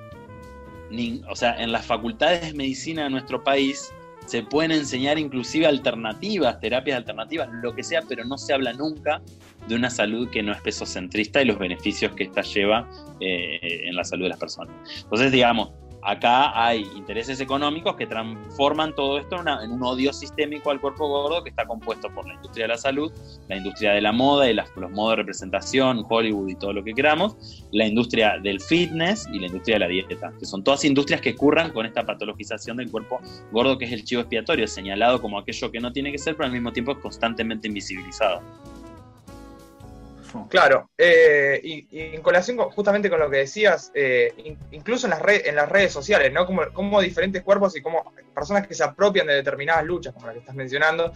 Speaker 5: o sea, en las facultades de medicina de nuestro país se pueden enseñar inclusive alternativas, terapias alternativas, lo que sea, pero no se habla nunca de una salud que no es pesocentrista y los beneficios que esta lleva eh, en la salud de las personas. Entonces, digamos, Acá hay intereses económicos que transforman todo esto en, un odio sistémico al cuerpo gordo que está compuesto por la industria de la salud, la industria de la moda y los modos de representación, Hollywood y todo lo que queramos, la industria del fitness y la industria de la dieta, que son todas industrias que curran con esta patologización del cuerpo gordo que es el chivo expiatorio, señalado como aquello que no tiene que ser, pero al mismo tiempo es constantemente invisibilizado.
Speaker 4: Claro, eh, y, en colación justamente con lo que decías, eh, incluso en las, en las redes sociales, ¿no? Como, diferentes cuerpos y como personas que se apropian de determinadas luchas, como la que estás mencionando,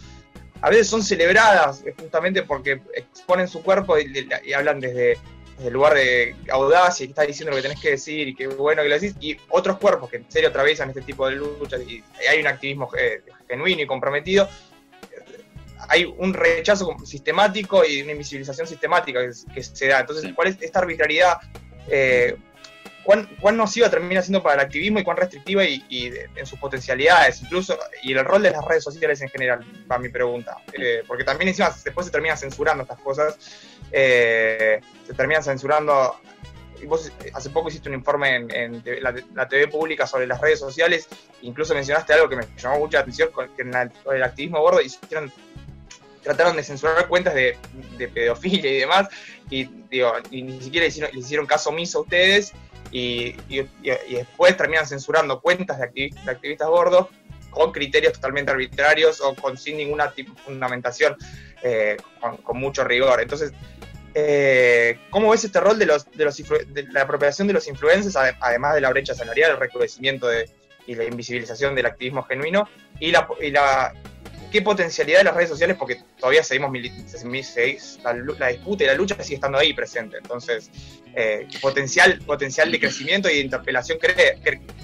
Speaker 4: a veces son celebradas eh, justamente porque exponen su cuerpo y, hablan desde, el lugar de audacia y que estás diciendo lo que tenés que decir y qué bueno que lo decís, y otros cuerpos que en serio atraviesan este tipo de luchas y hay un activismo genuino y comprometido, hay un rechazo sistemático y una invisibilización sistemática que, se da. Entonces, ¿cuál es esta arbitrariedad? Eh, ¿cuán, ¿Cuán nociva termina siendo para el activismo y cuán restrictiva y, en sus potencialidades, incluso, y el rol de las redes sociales en general, va mi pregunta? Eh, porque también encima después se termina censurando estas cosas, eh, se termina censurando vos hace poco hiciste un informe en, la, TV pública sobre las redes sociales, incluso mencionaste algo que me llamó mucha atención, que en el activismo gordo hicieron, trataron de censurar cuentas de, pedofilia y demás, y, digo, ni siquiera les hicieron caso omiso a ustedes, y, después terminan censurando cuentas de, activistas gordos con criterios totalmente arbitrarios o con sin ninguna fundamentación, eh, con, mucho rigor. Entonces, eh, ¿Cómo ves este rol de, los, de, los, de la apropiación de los influencers, además de la brecha salarial, el recrudecimiento de, y la invisibilización del activismo genuino? Y y la qué potencialidad de las redes sociales, porque todavía seguimos la, la, disputa y la lucha sigue estando ahí presente. Entonces, eh, potencial, potencial de crecimiento y de interpelación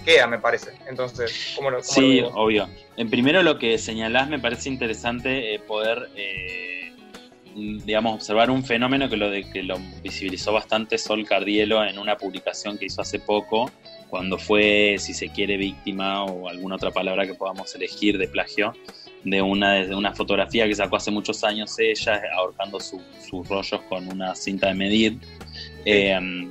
Speaker 4: queda, me parece. Entonces, ¿cómo lo
Speaker 5: Sí, obvio. En primero lo que señalás me parece interesante eh, poder digamos, observar un fenómeno que lo, de, que lo visibilizó bastante Sol Cardielo en una publicación que hizo hace poco, cuando fue, si se quiere, víctima o alguna otra palabra que podamos elegir de plagio, de una, de una fotografía que sacó hace muchos años ella, ahorcando sus rollos con una cinta de medir. Eh,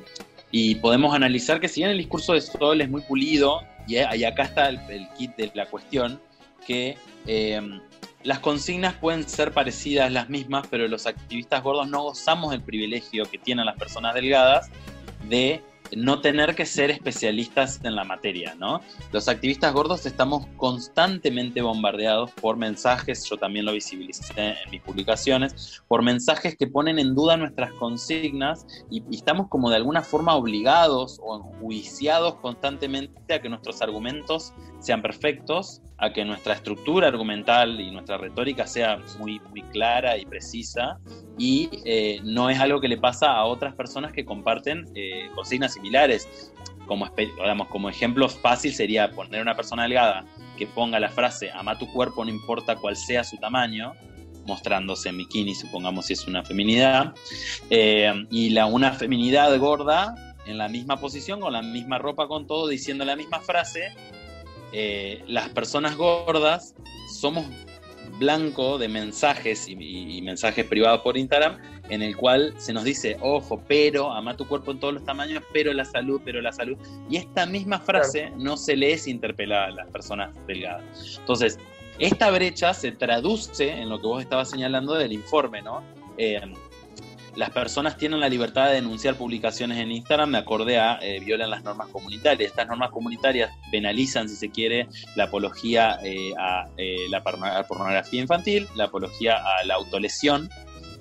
Speaker 5: y podemos analizar que si bien el discurso de Sol es muy pulido, y, acá está el, kit de la cuestión, que eh, las consignas pueden ser parecidas, las mismas, pero los activistas gordos no gozamos del privilegio que tienen las personas delgadas de no tener que ser especialistas en la materia, ¿no? Los activistas gordos estamos constantemente bombardeados por mensajes, yo también lo visibilicé en mis publicaciones, por mensajes que ponen en duda nuestras consignas y, estamos como de alguna forma obligados o enjuiciados constantemente a que nuestros argumentos sean perfectos, a que nuestra estructura argumental y nuestra retórica sea muy, muy clara y precisa y eh, no es algo que le pasa a otras personas que comparten eh, consignas similares. Como, digamos, como ejemplo fácil sería poner a una persona delgada que ponga la frase ama tu cuerpo no importa cuál sea su tamaño, mostrándose en bikini, supongamos si es una feminidad, eh, y la, una feminidad gorda en la misma posición, con la misma ropa, con todo, diciendo la misma frase, eh, las personas gordas somos blanco de mensajes y, mensajes privados por Instagram en el cual se nos dice, ojo, pero, ama tu cuerpo en todos los tamaños, pero la salud, pero la salud. Y esta misma frase no se le es interpelada a las personas delgadas. Entonces, esta brecha se traduce en lo que vos estabas señalando del informe, ¿no? Eh, las personas tienen la libertad de denunciar publicaciones en Instagram me acorde a eh, violan las normas comunitarias. Estas normas comunitarias penalizan, si se quiere, la apología eh, a eh, la pornografía infantil, la apología a la autolesión.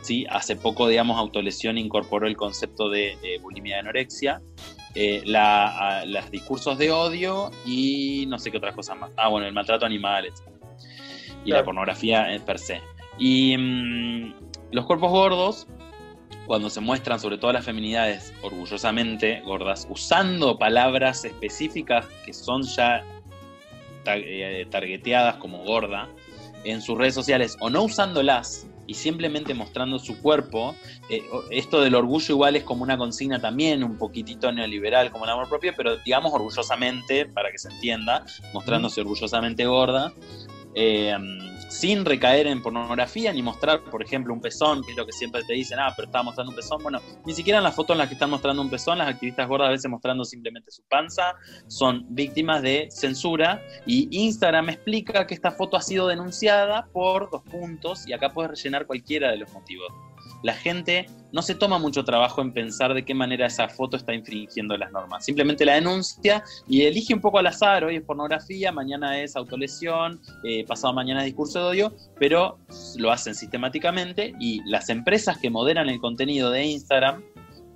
Speaker 5: ¿sí? Hace poco, digamos, autolesión incorporó el concepto de bulimia y anorexia. los discursos de odio y no sé qué otras cosas más. Ah, bueno, el maltrato animal, Y la pornografía per se. Y mm, los cuerpos gordos cuando se muestran sobre todo las feminidades orgullosamente gordas, usando palabras específicas que son ya eh, targeteadas como gorda en sus redes sociales o no usándolas y simplemente mostrando su cuerpo, eh, esto del orgullo igual es como una consigna también un poquitito neoliberal como el amor propio, pero digamos orgullosamente, para que se entienda, mostrándose orgullosamente gorda. Eh, sin recaer en pornografía ni mostrar, por ejemplo, un pezón, que es lo que siempre te dicen, ah, pero estaba mostrando un pezón. Bueno, ni siquiera en las fotos en las que están mostrando un pezón, las activistas gordas a veces mostrando simplemente su panza, son víctimas de censura y Instagram explica que esta foto ha sido denunciada por dos puntos y acá puedes rellenar cualquiera de los motivos la gente no se toma mucho trabajo en pensar de qué manera esa foto está infringiendo las normas. Simplemente la denuncia y elige un poco al azar, hoy es pornografía, mañana es autolesión, eh, pasado mañana es discurso de odio, pero lo hacen sistemáticamente y las empresas que moderan el contenido de Instagram,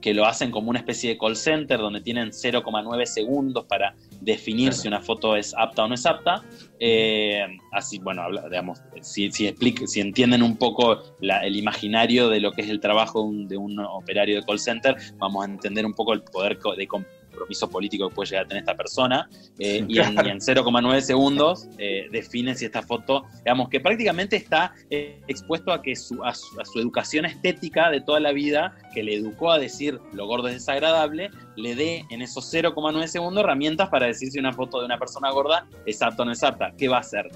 Speaker 5: que lo hacen como una especie de call center donde tienen 0,9 segundos para definir si una foto es apta o no es apta. Eh, así, bueno, digamos, si, si, si entienden un poco el imaginario de lo que es el trabajo de un operario de call center, vamos a entender un poco el poder de compromiso político que puede llegar a tener esta persona, eh, y, en, 0,9 segundos eh, define si esta foto, digamos, que prácticamente está eh, expuesto a que su, a, su, educación estética de toda la vida, que le educó a decir lo gordo es desagradable, le dé en esos 0,9 segundos herramientas para decir si una foto de una persona gorda es apta o no es apta. ¿Qué va a hacer?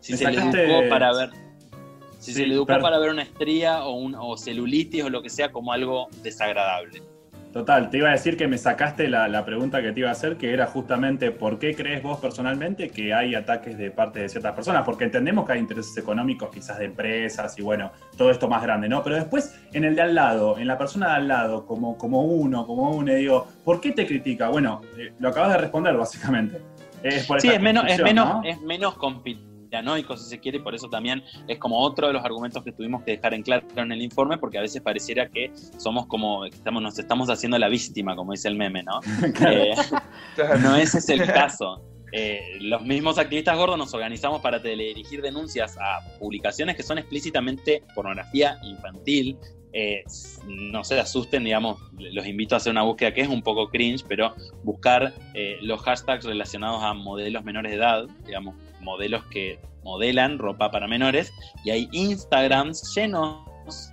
Speaker 5: Si se le educó para ver si se le educó para ver una estría o, un, o celulitis o lo que sea como algo desagradable.
Speaker 2: Total, te iba a decir que me sacaste la, pregunta que te iba a hacer, que era justamente por qué crees vos personalmente que hay ataques de parte de ciertas personas, porque entendemos que hay intereses económicos quizás de empresas y bueno, todo esto más grande, ¿no? Pero después en el de al lado, en la persona de al lado, como, como uno, como uno, digo, ¿por qué te critica? Bueno, eh, lo acabas de responder básicamente.
Speaker 5: Es por sí, es menos, es menos, es menos paranoico, si se quiere, y por eso también es como otro de los argumentos que tuvimos que dejar en claro en el informe, porque a veces pareciera que somos como, estamos, nos estamos haciendo la víctima, como dice el meme, ¿no? Eh, no ese es el caso. Eh, los mismos activistas gordos nos organizamos para teledirigir denuncias a publicaciones que son explícitamente pornografía infantil. Eh, no se asusten, digamos, los invito a hacer una búsqueda que es un poco cringe, pero buscar los hashtags relacionados a modelos menores de edad, digamos, modelos que modelan ropa para menores y hay Instagrams llenos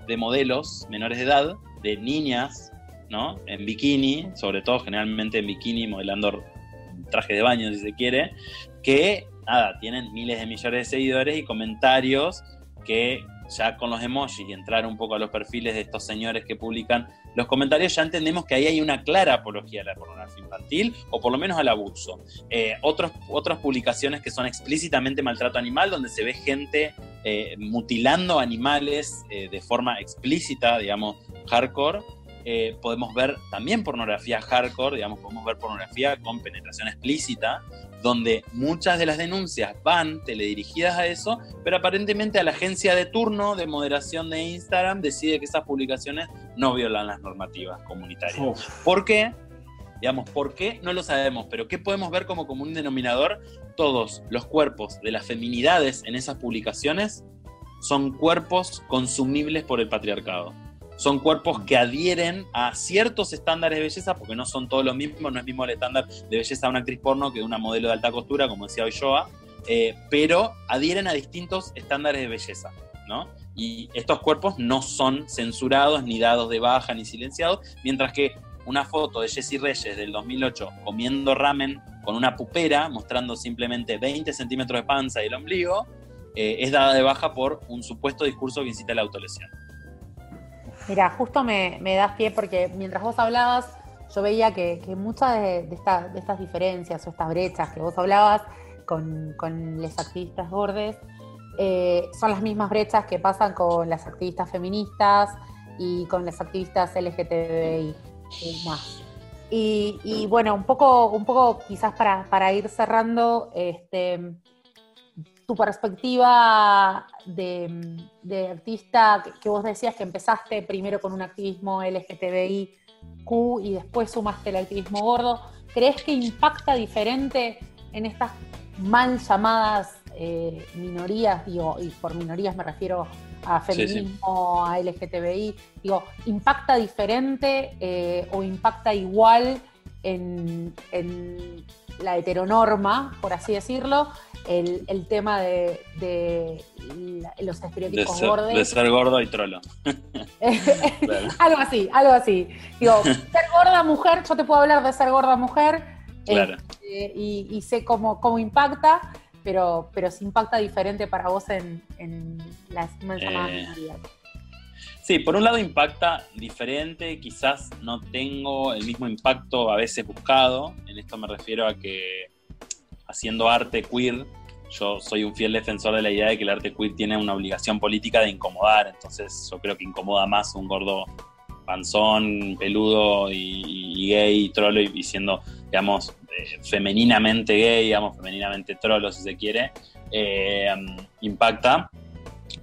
Speaker 5: de modelos menores de edad, de niñas, ¿no? En bikini, sobre todo generalmente en bikini, modelando traje de baño si se quiere, que nada, tienen miles de millones de seguidores y comentarios que ya con los emojis y entrar un poco a los perfiles de estos señores que publican los comentarios, ya entendemos que ahí hay una clara apología a la pornografía infantil o por lo menos al abuso. Eh, otros, otras publicaciones que son explícitamente maltrato animal, donde se ve gente eh, mutilando animales eh, de forma explícita, digamos, hardcore. podemos ver también pornografía hardcore, digamos, podemos ver pornografía con penetración explícita, donde muchas de las denuncias van teledirigidas a eso, pero aparentemente a la agencia de turno de moderación de Instagram decide que esas publicaciones no violan las normativas comunitarias. ¿Por qué? Digamos, ¿por qué? No lo sabemos, pero ¿qué podemos ver como común denominador? Todos los cuerpos de las feminidades en esas publicaciones son cuerpos consumibles por el patriarcado son cuerpos que adhieren a ciertos estándares de belleza, porque no son todos los mismos, no es mismo el estándar de belleza de una actriz porno que de una modelo de alta costura, como decía hoy eh, pero adhieren a distintos estándares de belleza, ¿no? Y estos cuerpos no son censurados, ni dados de baja, ni silenciados, mientras que una foto de Jessie Reyes del 2008 comiendo ramen con una pupera, mostrando simplemente 20 centímetros de panza y el ombligo, eh, es dada de baja por un supuesto discurso que incita a la autolesión.
Speaker 3: Mira, justo me, das pie porque mientras vos hablabas, yo veía que, muchas de, estas diferencias o estas brechas que vos hablabas con, los activistas gordes eh, son las mismas brechas que pasan con las activistas feministas y con las activistas LGTBI más. Y, bueno, un poco, un poco quizás para, para ir cerrando, este, tu perspectiva de, artista, que, vos decías que empezaste primero con un activismo LGTBIQ y después sumaste el activismo gordo, ¿crees que impacta diferente en estas mal llamadas eh, minorías, digo, y por minorías me refiero a feminismo, a LGTBI, digo, ¿impacta diferente eh, o impacta igual en, en la heteronorma, por así decirlo, el, tema de, los estereotipos gordos.
Speaker 5: De ser gordo y trolo.
Speaker 3: algo así, algo así. Digo, ser gorda mujer, yo te puedo hablar de ser gorda mujer este, y, sé cómo, cómo impacta, pero, pero si impacta diferente para vos en, las más eh,
Speaker 5: Sí, por un lado impacta diferente, quizás no tengo el mismo impacto a veces buscado, en esto me refiero a que haciendo arte queer, yo soy un fiel defensor de la idea de que el arte queer tiene una obligación política de incomodar, entonces yo creo que incomoda más un gordo panzón, peludo y, gay y trolo y, siendo, digamos, eh, femeninamente gay, digamos, femeninamente trolo si se quiere, eh, impacta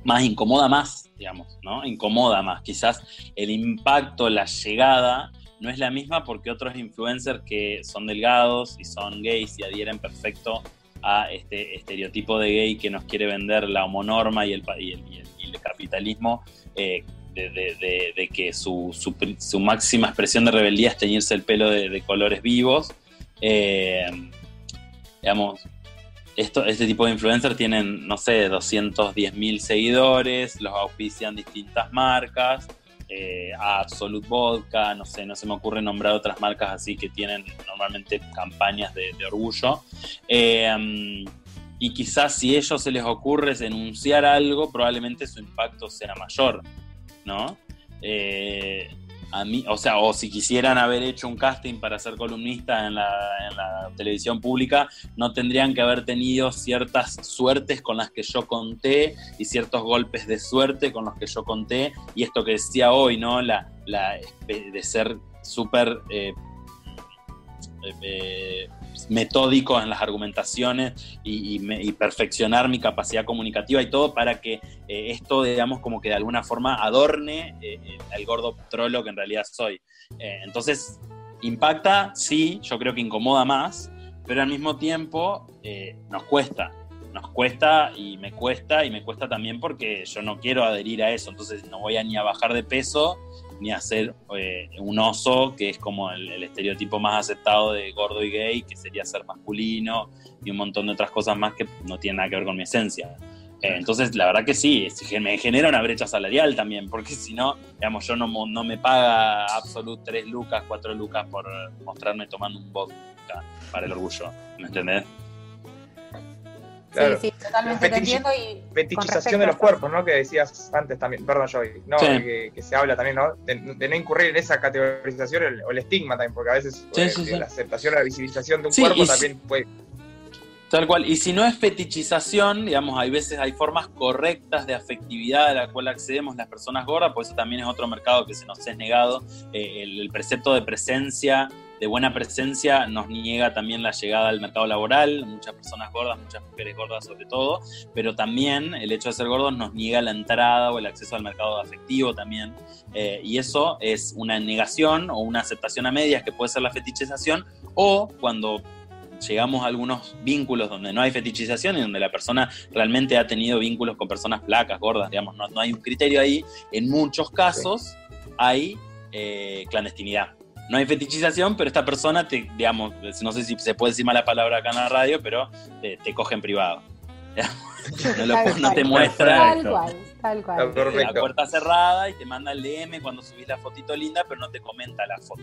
Speaker 5: más, incomoda más, digamos, ¿no? Incomoda más. Quizás el impacto, la llegada no es la misma porque otros influencers que son delgados y son gays y adhieren perfecto a este estereotipo de gay que nos quiere vender la homonorma y el, y el, capitalismo, eh, de, que su, su, máxima expresión de rebeldía es teñirse el pelo de, colores vivos. Eh, digamos, esto, este tipo de influencers tienen, no sé, 210 mil seguidores, los auspician distintas marcas, eh, Absolute Vodka, no sé, no se me ocurre nombrar otras marcas así que tienen normalmente campañas de, orgullo. Eh, y quizás si a ellos se les ocurre denunciar algo, probablemente su impacto sea mayor, ¿no? Eh, o sea, o si quisieran haber hecho un casting para ser columnista en la, televisión pública, no tendrían que haber tenido ciertas suertes con las que yo conté y ciertos golpes de suerte con los que yo conté. Y esto que decía hoy, ¿no? La, la de ser súper eh, eh, metódico en las argumentaciones y, perfeccionar mi capacidad comunicativa y todo para que eh, esto, digamos, como que de alguna forma adorne el eh, gordo trolo que en realidad soy. entonces, impacta, sí, yo creo que incomoda más, pero al mismo tiempo nos cuesta nos cuesta y me cuesta y me cuesta también porque yo no quiero adherir a eso, entonces no voy a ni a bajar de peso ni a ser eh, un oso, que es como el, estereotipo más aceptado de gordo y gay, que sería ser masculino y un montón de otras cosas más que no tienen nada que ver con mi esencia. Eh, entonces, la verdad que sí, me genera una brecha salarial también, porque si no, digamos, yo no, no me paga absolut 3 lucas, 4 lucas por mostrarme tomando un vodka para el orgullo, ¿me entendés?
Speaker 3: Sí, sí, totalmente te entiendo. Y
Speaker 4: fetichización de los cuerpos, ¿no? Que decías antes también, perdón, Joey, ¿no? Que, se habla también, ¿no? De, no incurrir en esa categorización o el, estigma también, porque a veces eh, la aceptación o la visibilización de un cuerpo también puede.
Speaker 5: Tal cual, y si no es fetichización, digamos, hay veces hay formas correctas de afectividad a la cual accedemos las personas gordas, pues eso también es otro mercado que se nos es negado, eh, el precepto de presencia de buena presencia nos niega también la llegada al mercado laboral, muchas personas gordas, muchas mujeres gordas sobre todo, pero también el hecho de ser gordos nos niega la entrada o el acceso al mercado afectivo también. Eh, y eso es una negación o una aceptación a medias que puede ser la fetichización o cuando llegamos a algunos vínculos donde no hay fetichización y donde la persona realmente ha tenido vínculos con personas flacas, gordas, digamos, no, hay un criterio ahí, en muchos casos hay eh, clandestinidad no hay fetichización, pero esta persona te, digamos, no sé si se puede decir mala palabra acá en la radio, pero te, coge en privado. no, te muestra.
Speaker 3: Tal cual, tal cual.
Speaker 5: La puerta cerrada y te manda el DM cuando subís la fotito linda, pero no te comenta la foto.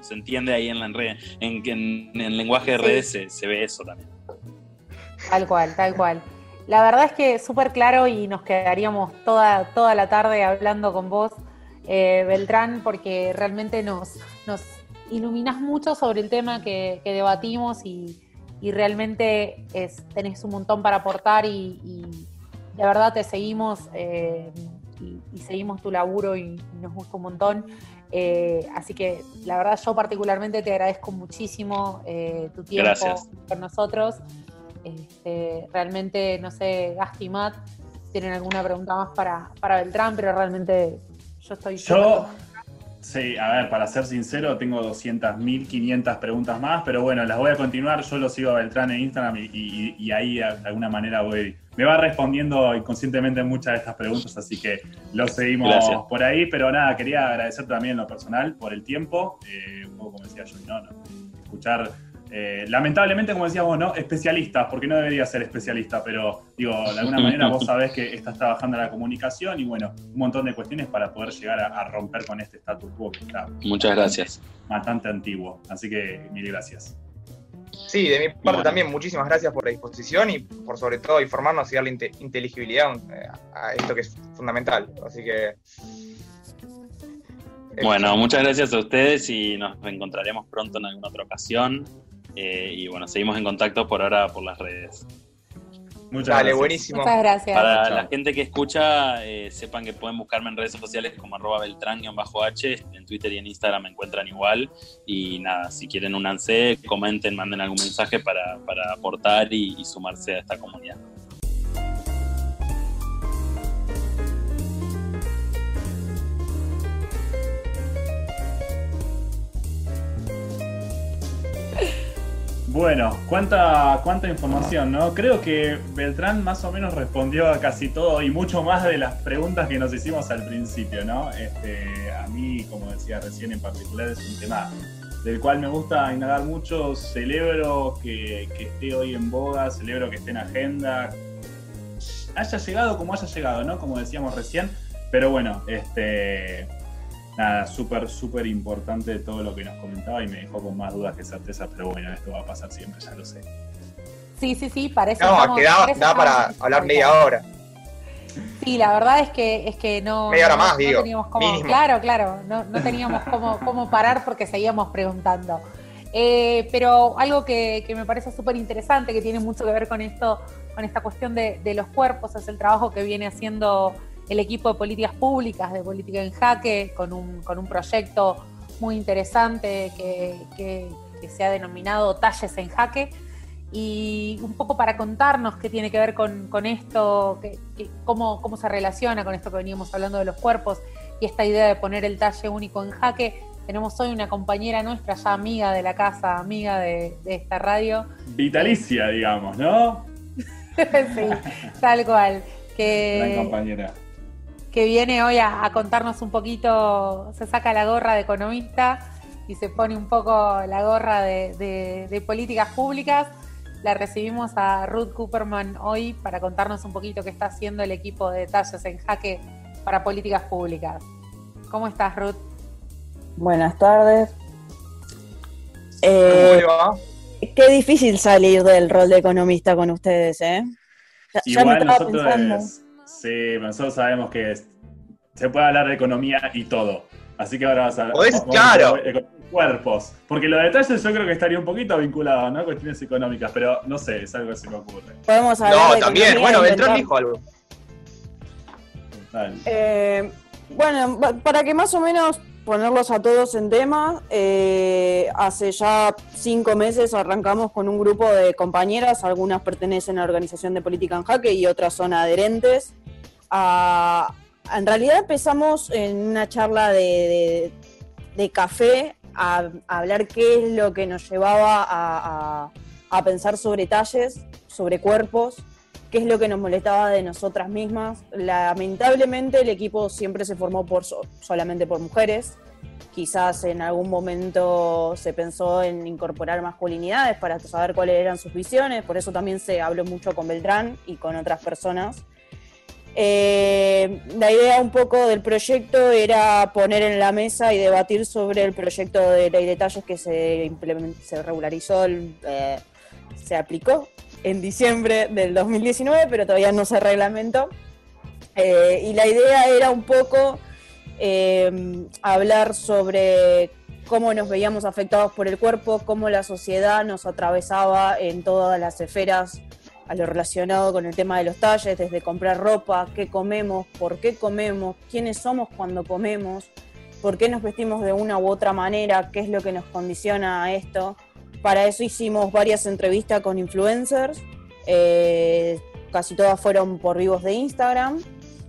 Speaker 5: Se entiende ahí en, la red, en, en, el lenguaje de redes se, ve eso también.
Speaker 3: Tal cual, tal cual. La verdad es que súper claro y nos quedaríamos toda, toda la tarde hablando con vos eh, Beltrán, porque realmente nos, nos iluminas mucho sobre el tema que, debatimos y, realmente es, tenés un montón para aportar y, de verdad te seguimos eh, y, seguimos tu laburo y, nos gusta un montón. Eh, así que la verdad yo particularmente te agradezco muchísimo tu tiempo con nosotros. Este, realmente, no sé, Gasti y Matt tienen alguna pregunta más para, para Beltrán, pero realmente yo estoy...
Speaker 2: Yo, sí, a ver, para ser sincero, tengo 200.000, 500 preguntas más, pero bueno, las voy a continuar. Yo lo sigo a Beltrán en Instagram y, ahí de alguna manera voy... Me va respondiendo inconscientemente muchas de estas preguntas, así que lo seguimos por ahí. Pero nada, quería agradecer también en lo personal por el tiempo, eh, un poco como decía yo, ¿no? escuchar eh, lamentablemente, como decías vos, ¿no? Especialistas, porque no debería ser especialista, pero digo, de alguna manera vos sabés que estás trabajando en la comunicación y bueno, un montón de cuestiones para poder llegar a, romper con este status quo que está.
Speaker 5: Muchas gracias.
Speaker 2: Bastante antiguo, así que mil gracias.
Speaker 4: Sí, de mi parte también, muchísimas gracias por la disposición y por sobre todo informarnos y darle inteligibilidad eh, a esto que es fundamental. Así que
Speaker 5: bueno, muchas gracias a ustedes y nos encontraremos pronto en alguna otra ocasión. Eh, y bueno, seguimos en contacto por ahora por las redes.
Speaker 4: Muchas Dale, gracias. buenísimo.
Speaker 3: Muchas gracias.
Speaker 5: Para la gente que escucha, eh, sepan que pueden buscarme en redes sociales como arroba beltrán-h, en Twitter y en Instagram me encuentran igual. Y nada, si quieren unanse, comenten, manden algún mensaje para, aportar y sumarse a esta comunidad.
Speaker 2: Bueno, cuánta, cuánta información, ¿no? Creo que Beltrán más o menos respondió a casi todo y mucho más de las preguntas que nos hicimos al principio, ¿no? Este, a mí, como decía recién en particular, es un tema del cual me gusta indagar mucho. Celebro que, esté hoy en boga, celebro que esté en agenda, haya llegado como haya llegado, ¿no? Como decíamos recién. Pero bueno, este, nada, súper, súper importante todo lo que nos comentaba y me dejó con más dudas que certezas, pero bueno, esto va a pasar siempre, ya lo sé.
Speaker 3: Sí, sí, sí, parece.
Speaker 4: No, que da, para hablar media hora.
Speaker 3: Sí, la verdad es que es que no.
Speaker 4: Media hora más, digo.
Speaker 3: Teníamos claro, claro, no, no teníamos cómo, cómo parar porque seguíamos preguntando. Eh, pero algo que, que me parece súper interesante, que tiene mucho que ver con esto, con esta cuestión de, de, los cuerpos, es el trabajo que viene haciendo el equipo de políticas públicas, de política en jaque, con un, con un proyecto muy interesante que, que, se ha denominado Talles en Jaque. Y un poco para contarnos qué tiene que ver con, con esto, que, cómo, cómo se relaciona con esto que veníamos hablando de los cuerpos y esta idea de poner el talle único en jaque, tenemos hoy una compañera nuestra, ya amiga de la casa, amiga de, de esta radio.
Speaker 2: Vitalicia, digamos, ¿no?
Speaker 3: sí, tal cual. Que,
Speaker 2: compañera
Speaker 3: que viene hoy a, contarnos un poquito, se saca la gorra de economista y se pone un poco la gorra de, políticas públicas. La recibimos a Ruth Cooperman hoy para contarnos un poquito qué está haciendo el equipo de Talles en Jaque para políticas públicas. ¿Cómo estás, Ruth?
Speaker 6: Buenas tardes. Eh, qué difícil salir del rol de economista con ustedes, ¿eh?
Speaker 2: Ya, me estaba pensando. Sí, nosotros sabemos que se puede hablar de economía y todo. Así que ahora vas a hablar
Speaker 4: claro.
Speaker 2: de cuerpos. Porque los detalles yo creo que estaría un poquito vinculado, ¿no? Cuestiones económicas, pero no sé, es algo que se me ocurre.
Speaker 6: Podemos hablar.
Speaker 4: No, también. Bueno, Beltrán dijo algo.
Speaker 6: Eh, bueno, para que más o menos ponerlos a todos en tema, eh, hace ya cinco meses arrancamos con un grupo de compañeras, algunas pertenecen a la Organización de Política en Jaque y otras son adherentes. En realidad empezamos en una charla de, café a, hablar qué es lo que nos llevaba a, a pensar sobre talles, sobre cuerpos, qué es lo que nos molestaba de nosotras mismas. Lamentablemente el equipo siempre se formó por solamente por mujeres. Quizás en algún momento se pensó en incorporar masculinidades para saber cuáles eran sus visiones, por eso también se habló mucho con Beltrán y con otras personas. Eh, la idea un poco del proyecto era poner en la mesa y debatir sobre el proyecto de ley de detalles que se, se regularizó, eh, se aplicó en diciembre del 2019, pero todavía no se reglamentó. Eh, y la idea era un poco hablar sobre cómo nos veíamos afectados por el cuerpo, cómo la sociedad nos atravesaba en todas las esferas a lo relacionado con el tema de los talles, desde comprar ropa, qué comemos, por qué comemos, quiénes somos cuando comemos, por qué nos vestimos de una u otra manera, qué es lo que nos condiciona a esto. Para eso hicimos varias entrevistas con influencers, eh, casi todas fueron por vivos de Instagram.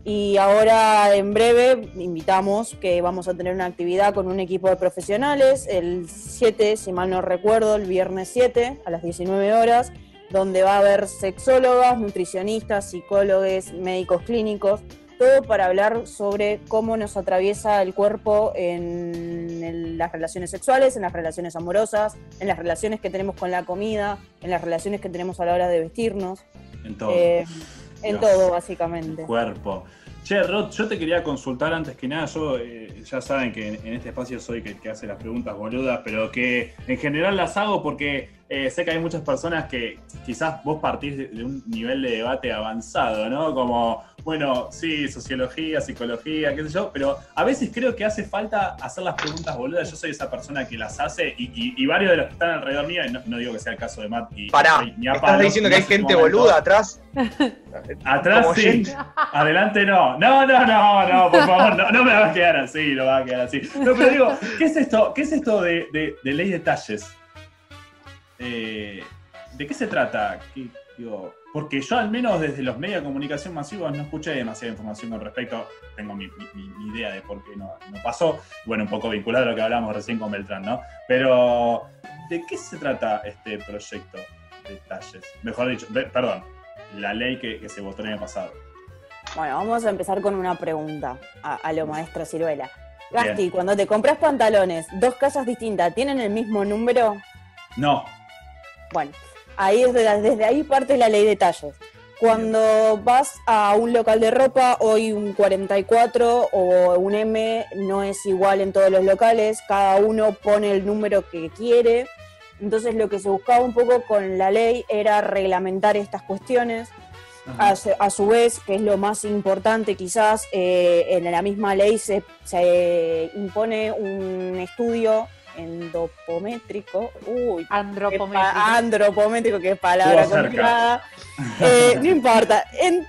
Speaker 6: Y ahora en breve invitamos que vamos a tener una actividad con un equipo de profesionales el 7, si mal no recuerdo, el viernes 7 a las 19 horas, donde va a haber sexólogas, nutricionistas, psicólogos, médicos clínicos, todo para hablar sobre cómo nos atraviesa el cuerpo en, las relaciones sexuales, en las relaciones amorosas, en las relaciones que tenemos con la comida, en las relaciones que tenemos a la hora de vestirnos.
Speaker 2: En todo. Eh,
Speaker 6: en todo, básicamente.
Speaker 2: Cuerpo. Che, Rod, yo te quería consultar antes que nada, yo eh, ya saben que en, este espacio soy el que hace las preguntas boludas, pero que en general las hago porque eh, sé que hay muchas personas que quizás vos partís de, un nivel de debate avanzado, ¿no? Como, bueno, sí, sociología, psicología, qué sé yo, pero a veces creo que hace falta hacer las preguntas boludas. Yo soy esa persona que las hace y, varios de los que están alrededor mío, y no, digo que sea el caso de Matt y
Speaker 4: Pará, ¿estás diciendo que hay gente boluda atrás?
Speaker 2: Atrás sí, adelante no. No, no, no, no, por favor, no, me va a quedar así, no va a quedar así. No, pero digo, ¿qué es esto, qué es esto de, de, de ley de talles? Eh, ¿De qué se trata? Porque yo al menos desde los medios de comunicación masivos no escuché demasiada información con respecto, tengo mi, idea de por qué no, pasó, bueno, un poco vinculado a lo que hablábamos recién con Beltrán, ¿no? Pero ¿de qué se trata este proyecto de talles? Mejor dicho, perdón, la ley que, se votó el año pasado.
Speaker 6: Bueno, vamos a empezar con una pregunta a, lo maestro Ciruela. Gasti, cuando te compras pantalones, dos casas distintas, ¿tienen el mismo número?
Speaker 2: No.
Speaker 6: Bueno, ahí desde, desde ahí parte la ley de talles. Cuando vas a un local de ropa, hoy un 44 o un M no es igual en todos los locales, cada uno pone el número que quiere. Entonces lo que se buscaba un poco con la ley era reglamentar estas cuestiones. A, su vez, que es lo más importante quizás, eh, en la misma ley se, se impone un estudio endopométrico. Uy,
Speaker 3: andropométrico.
Speaker 6: andropométrico, que es palabra complicada. Eh, no importa. Eh,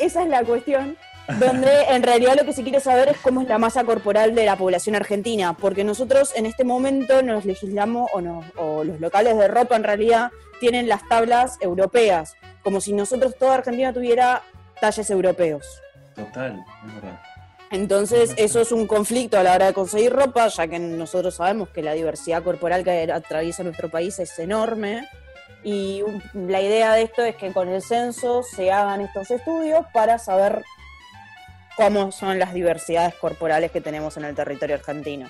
Speaker 6: esa es la cuestión. Donde en realidad lo que se quiere saber es cómo es la masa corporal de la población argentina, porque nosotros en este momento nos legislamos, o, no, o los locales de ropa en realidad tienen las tablas europeas, como si nosotros toda Argentina tuviera talles europeos.
Speaker 2: Total, es verdad.
Speaker 6: Entonces, eso es un conflicto a la hora de conseguir ropa, ya que nosotros sabemos que la diversidad corporal que atraviesa nuestro país es enorme. Y la idea de esto es que con el censo se hagan estos estudios para saber cómo son las diversidades corporales que tenemos en el territorio argentino.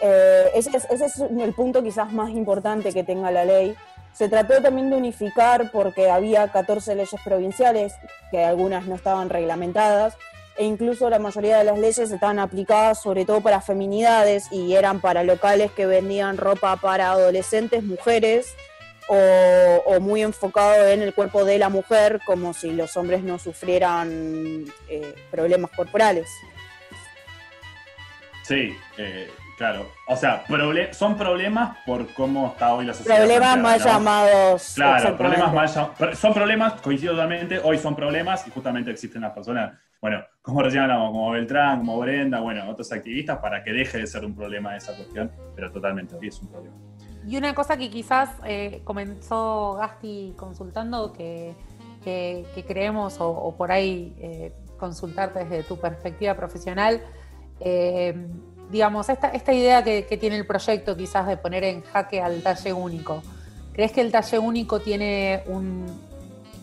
Speaker 6: Eh, ese, es, ese, es, el punto quizás más importante que tenga la ley. Se trató también de unificar porque había 14 leyes provinciales, que algunas no estaban reglamentadas, e incluso la mayoría de las leyes estaban aplicadas sobre todo para feminidades y eran para locales que vendían ropa para adolescentes, mujeres o, muy enfocado en el cuerpo de la mujer, como si los hombres no sufrieran eh, problemas corporales.
Speaker 2: Sí, eh, claro. O sea, son problemas por cómo está hoy la sociedad.
Speaker 6: Problemas mal llamados.
Speaker 2: Claro, problemas mal llamados. Son problemas, coincido totalmente, hoy son problemas y justamente existen las personas bueno, como hablamos, como Beltrán, como Brenda, bueno, otros activistas, para que deje de ser un problema esa cuestión, pero totalmente hoy es un problema.
Speaker 3: Y una cosa que quizás eh, comenzó Gasti consultando, que, creemos, o, por ahí eh, consultarte desde tu perspectiva profesional, eh, digamos, esta, esta idea que, tiene el proyecto quizás de poner en jaque al talle único, ¿crees que el talle único tiene un,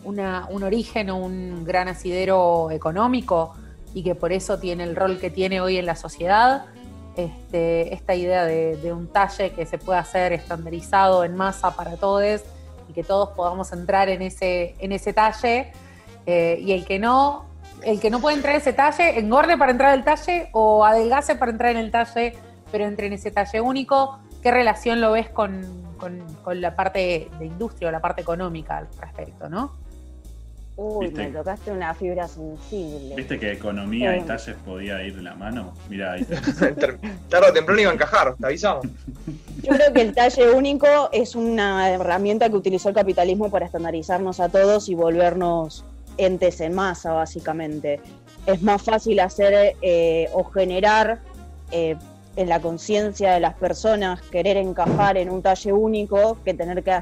Speaker 3: un origen o un gran asidero económico y que por eso tiene el rol que tiene hoy en la sociedad. Este, esta idea de, un talle que se pueda hacer estandarizado en masa para todos y que todos podamos entrar en ese, en ese talle eh, y el que no, el que no puede entrar en ese talle, engorde para entrar al talle o adelgace para entrar en el talle, pero entre en ese talle único. ¿Qué relación lo ves con, con la parte de industria o la parte económica al respecto, no?
Speaker 6: Uy, me tocaste una fibra sensible.
Speaker 2: ¿Viste que economía y eh. talles podía ir de la mano? Mira ahí.
Speaker 4: Tarde o temprano iba a encajar, te avisamos.
Speaker 6: Yo creo que el talle único es una herramienta que utilizó el capitalismo para estandarizarnos a todos y volvernos entes en masa, básicamente. Es más fácil hacer eh, o generar eh, en la conciencia de las personas querer encajar en un talle único que tener que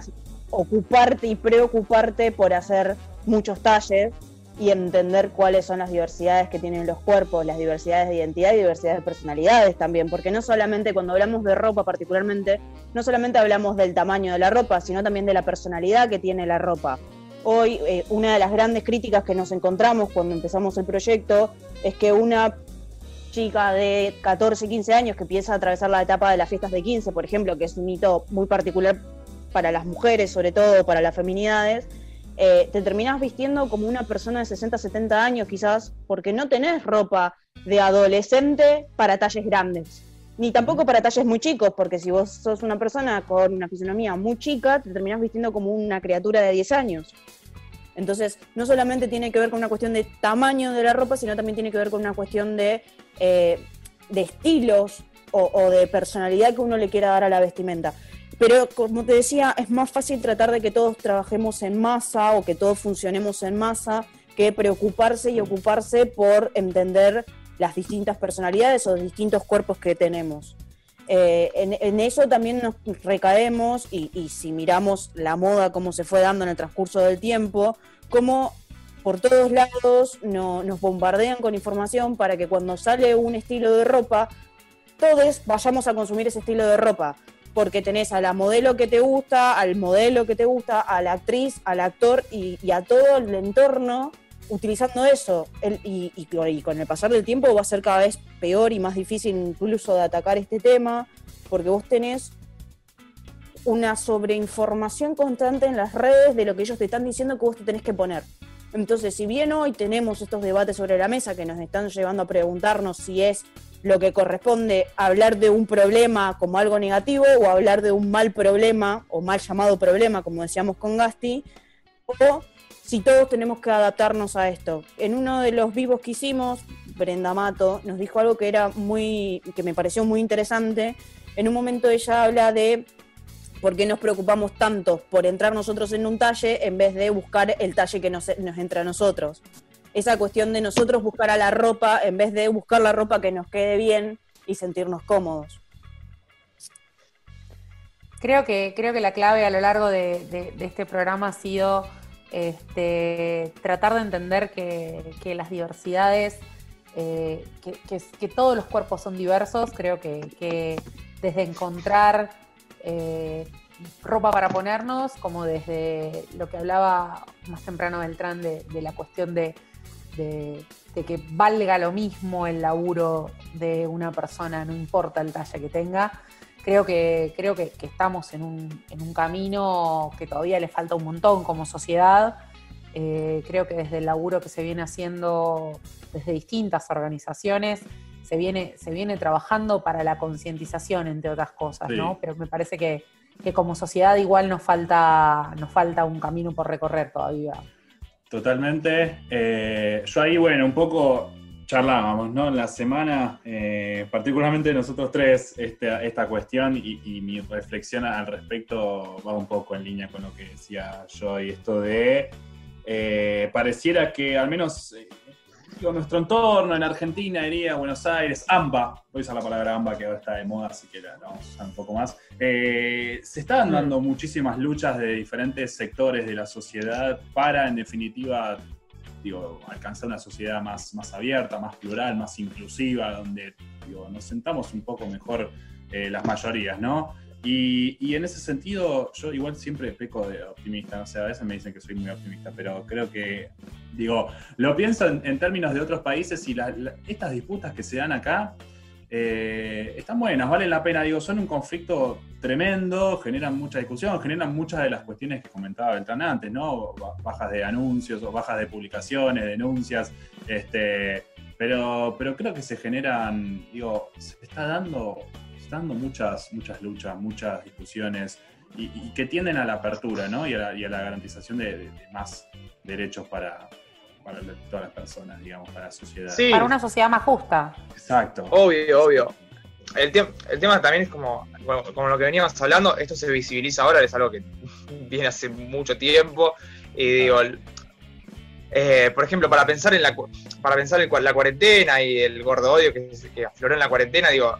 Speaker 6: ocuparte y preocuparte por hacer muchos talles y entender cuáles son las diversidades que tienen los cuerpos, las diversidades de identidad y diversidades de personalidades también, porque no solamente cuando hablamos de ropa particularmente, no solamente hablamos del tamaño de la ropa, sino también de la personalidad que tiene la ropa. Hoy eh, una de las grandes críticas que nos encontramos cuando empezamos el proyecto es que una chica de 14, 15 años que empieza a atravesar la etapa de las fiestas de 15, por ejemplo, que es un hito muy particular para las mujeres, sobre todo para las feminidades, eh, te terminás vistiendo como una persona de 60, 70 años quizás, porque no tenés ropa de adolescente para talles grandes, ni tampoco para talles muy chicos, porque si vos sos una persona con una fisonomía muy chica, te terminás vistiendo como una criatura de 10 años. Entonces, no solamente tiene que ver con una cuestión de tamaño de la ropa, sino también tiene que ver con una cuestión de, eh, de estilos o, o de personalidad que uno le quiera dar a la vestimenta. Pero como te decía, es más fácil tratar de que todos trabajemos en masa o que todos funcionemos en masa que preocuparse y ocuparse por entender las distintas personalidades o distintos cuerpos que tenemos. Eh, en, eso también nos recaemos y, si miramos la moda, cómo se fue dando en el transcurso del tiempo, cómo por todos lados nos bombardean con información para que cuando sale un estilo de ropa, todos vayamos a consumir ese estilo de ropa porque tenés a la modelo que te gusta, al modelo que te gusta, a la actriz, al actor y, a todo el entorno utilizando eso. Y con el pasar del tiempo va a ser cada vez peor y más difícil incluso de atacar este tema, porque vos tenés una sobreinformación constante en las redes de lo que ellos te están diciendo que vos te tenés que poner. Entonces, si bien hoy tenemos estos debates sobre la mesa que nos están llevando a preguntarnos si es lo que corresponde hablar de un problema como algo negativo o hablar de un mal problema o mal llamado problema, como decíamos con Gasti, o si todos tenemos que adaptarnos a esto. En uno de los vivos que hicimos, Brenda Mato nos dijo algo que era muy, que me pareció muy interesante. En un momento ella habla de por qué nos preocupamos tanto por entrar nosotros en un talle en vez de buscar el talle que nos, nos entra a nosotros. Esa cuestión de nosotros buscar a la ropa en vez de buscar la ropa que nos quede bien y sentirnos cómodos.
Speaker 3: Creo que, creo que la clave a lo largo de, este programa ha sido este, tratar de entender que, las diversidades, eh, que, todos los cuerpos son diversos, creo que, desde encontrar eh, ropa para ponernos, como desde lo que hablaba más temprano Beltrán de la cuestión de, de- de que valga lo mismo el laburo de una persona, no importa el talle que tenga creo que, creo que, que estamos en un, en un camino que todavía le falta un montón como sociedad. Eh, creo que desde el laburo que se viene haciendo desde distintas organizaciones, se viene, se viene trabajando para la concientización, entre otras cosas,
Speaker 2: Sí.
Speaker 3: ¿no? Pero me parece que, que como sociedad igual nos falta, nos falta un camino por recorrer todavía.
Speaker 2: Totalmente. Eh, yo ahí, bueno, un poco charlábamos, ¿no? En la semana, eh, particularmente nosotros tres, este- esta cuestión y, mi reflexión al respecto va un poco en línea con lo que decía yo y esto de, eh, pareciera que al menos digo, nuestro entorno en Argentina, diría Buenos Aires, AMBA, voy a usar la palabra AMBA que ahora está de moda, así que la, vamos a usar un poco más, eh, se estaban dando muchísimas luchas de diferentes sectores de la sociedad para, en definitiva, digo, alcanzar una sociedad más, más abierta, más plural, más inclusiva, donde digo, nos sentamos un poco mejor eh, las mayorías, ¿no? Y, en ese sentido, yo igual siempre peco de optimista, o sea, a veces me dicen que soy muy optimista, pero creo que, digo, lo pienso en, términos de otros países y estas disputas que se dan acá eh, están buenas, valen la pena, digo, son un conflicto tremendo, generan mucha discusión, generan muchas de las cuestiones que comentaba Beltrán antes, ¿no? Ba- Bajas de anuncios o bajas de publicaciones, denuncias, este, pero, pero creo que se generan, digo, se está dando, muchas, muchas luchas, muchas discusiones y, y que tienden a la apertura, ¿no? Y a la, y a la garantización de, de- de más derechos para, para todas las personas, digamos, para la sociedad.
Speaker 4: Sí,
Speaker 3: Para una sociedad más justa.
Speaker 2: Exacto.
Speaker 4: obvio, obvio. El, tem- el tema también es como, como, como lo que veníamos hablando, esto se visibiliza ahora, es algo que viene hace mucho tiempo. Y digo, eh, por ejemplo, para pensar en la cu- para pensar en la cuarentena y el gordo odio que, que afloró en la cuarentena, digo,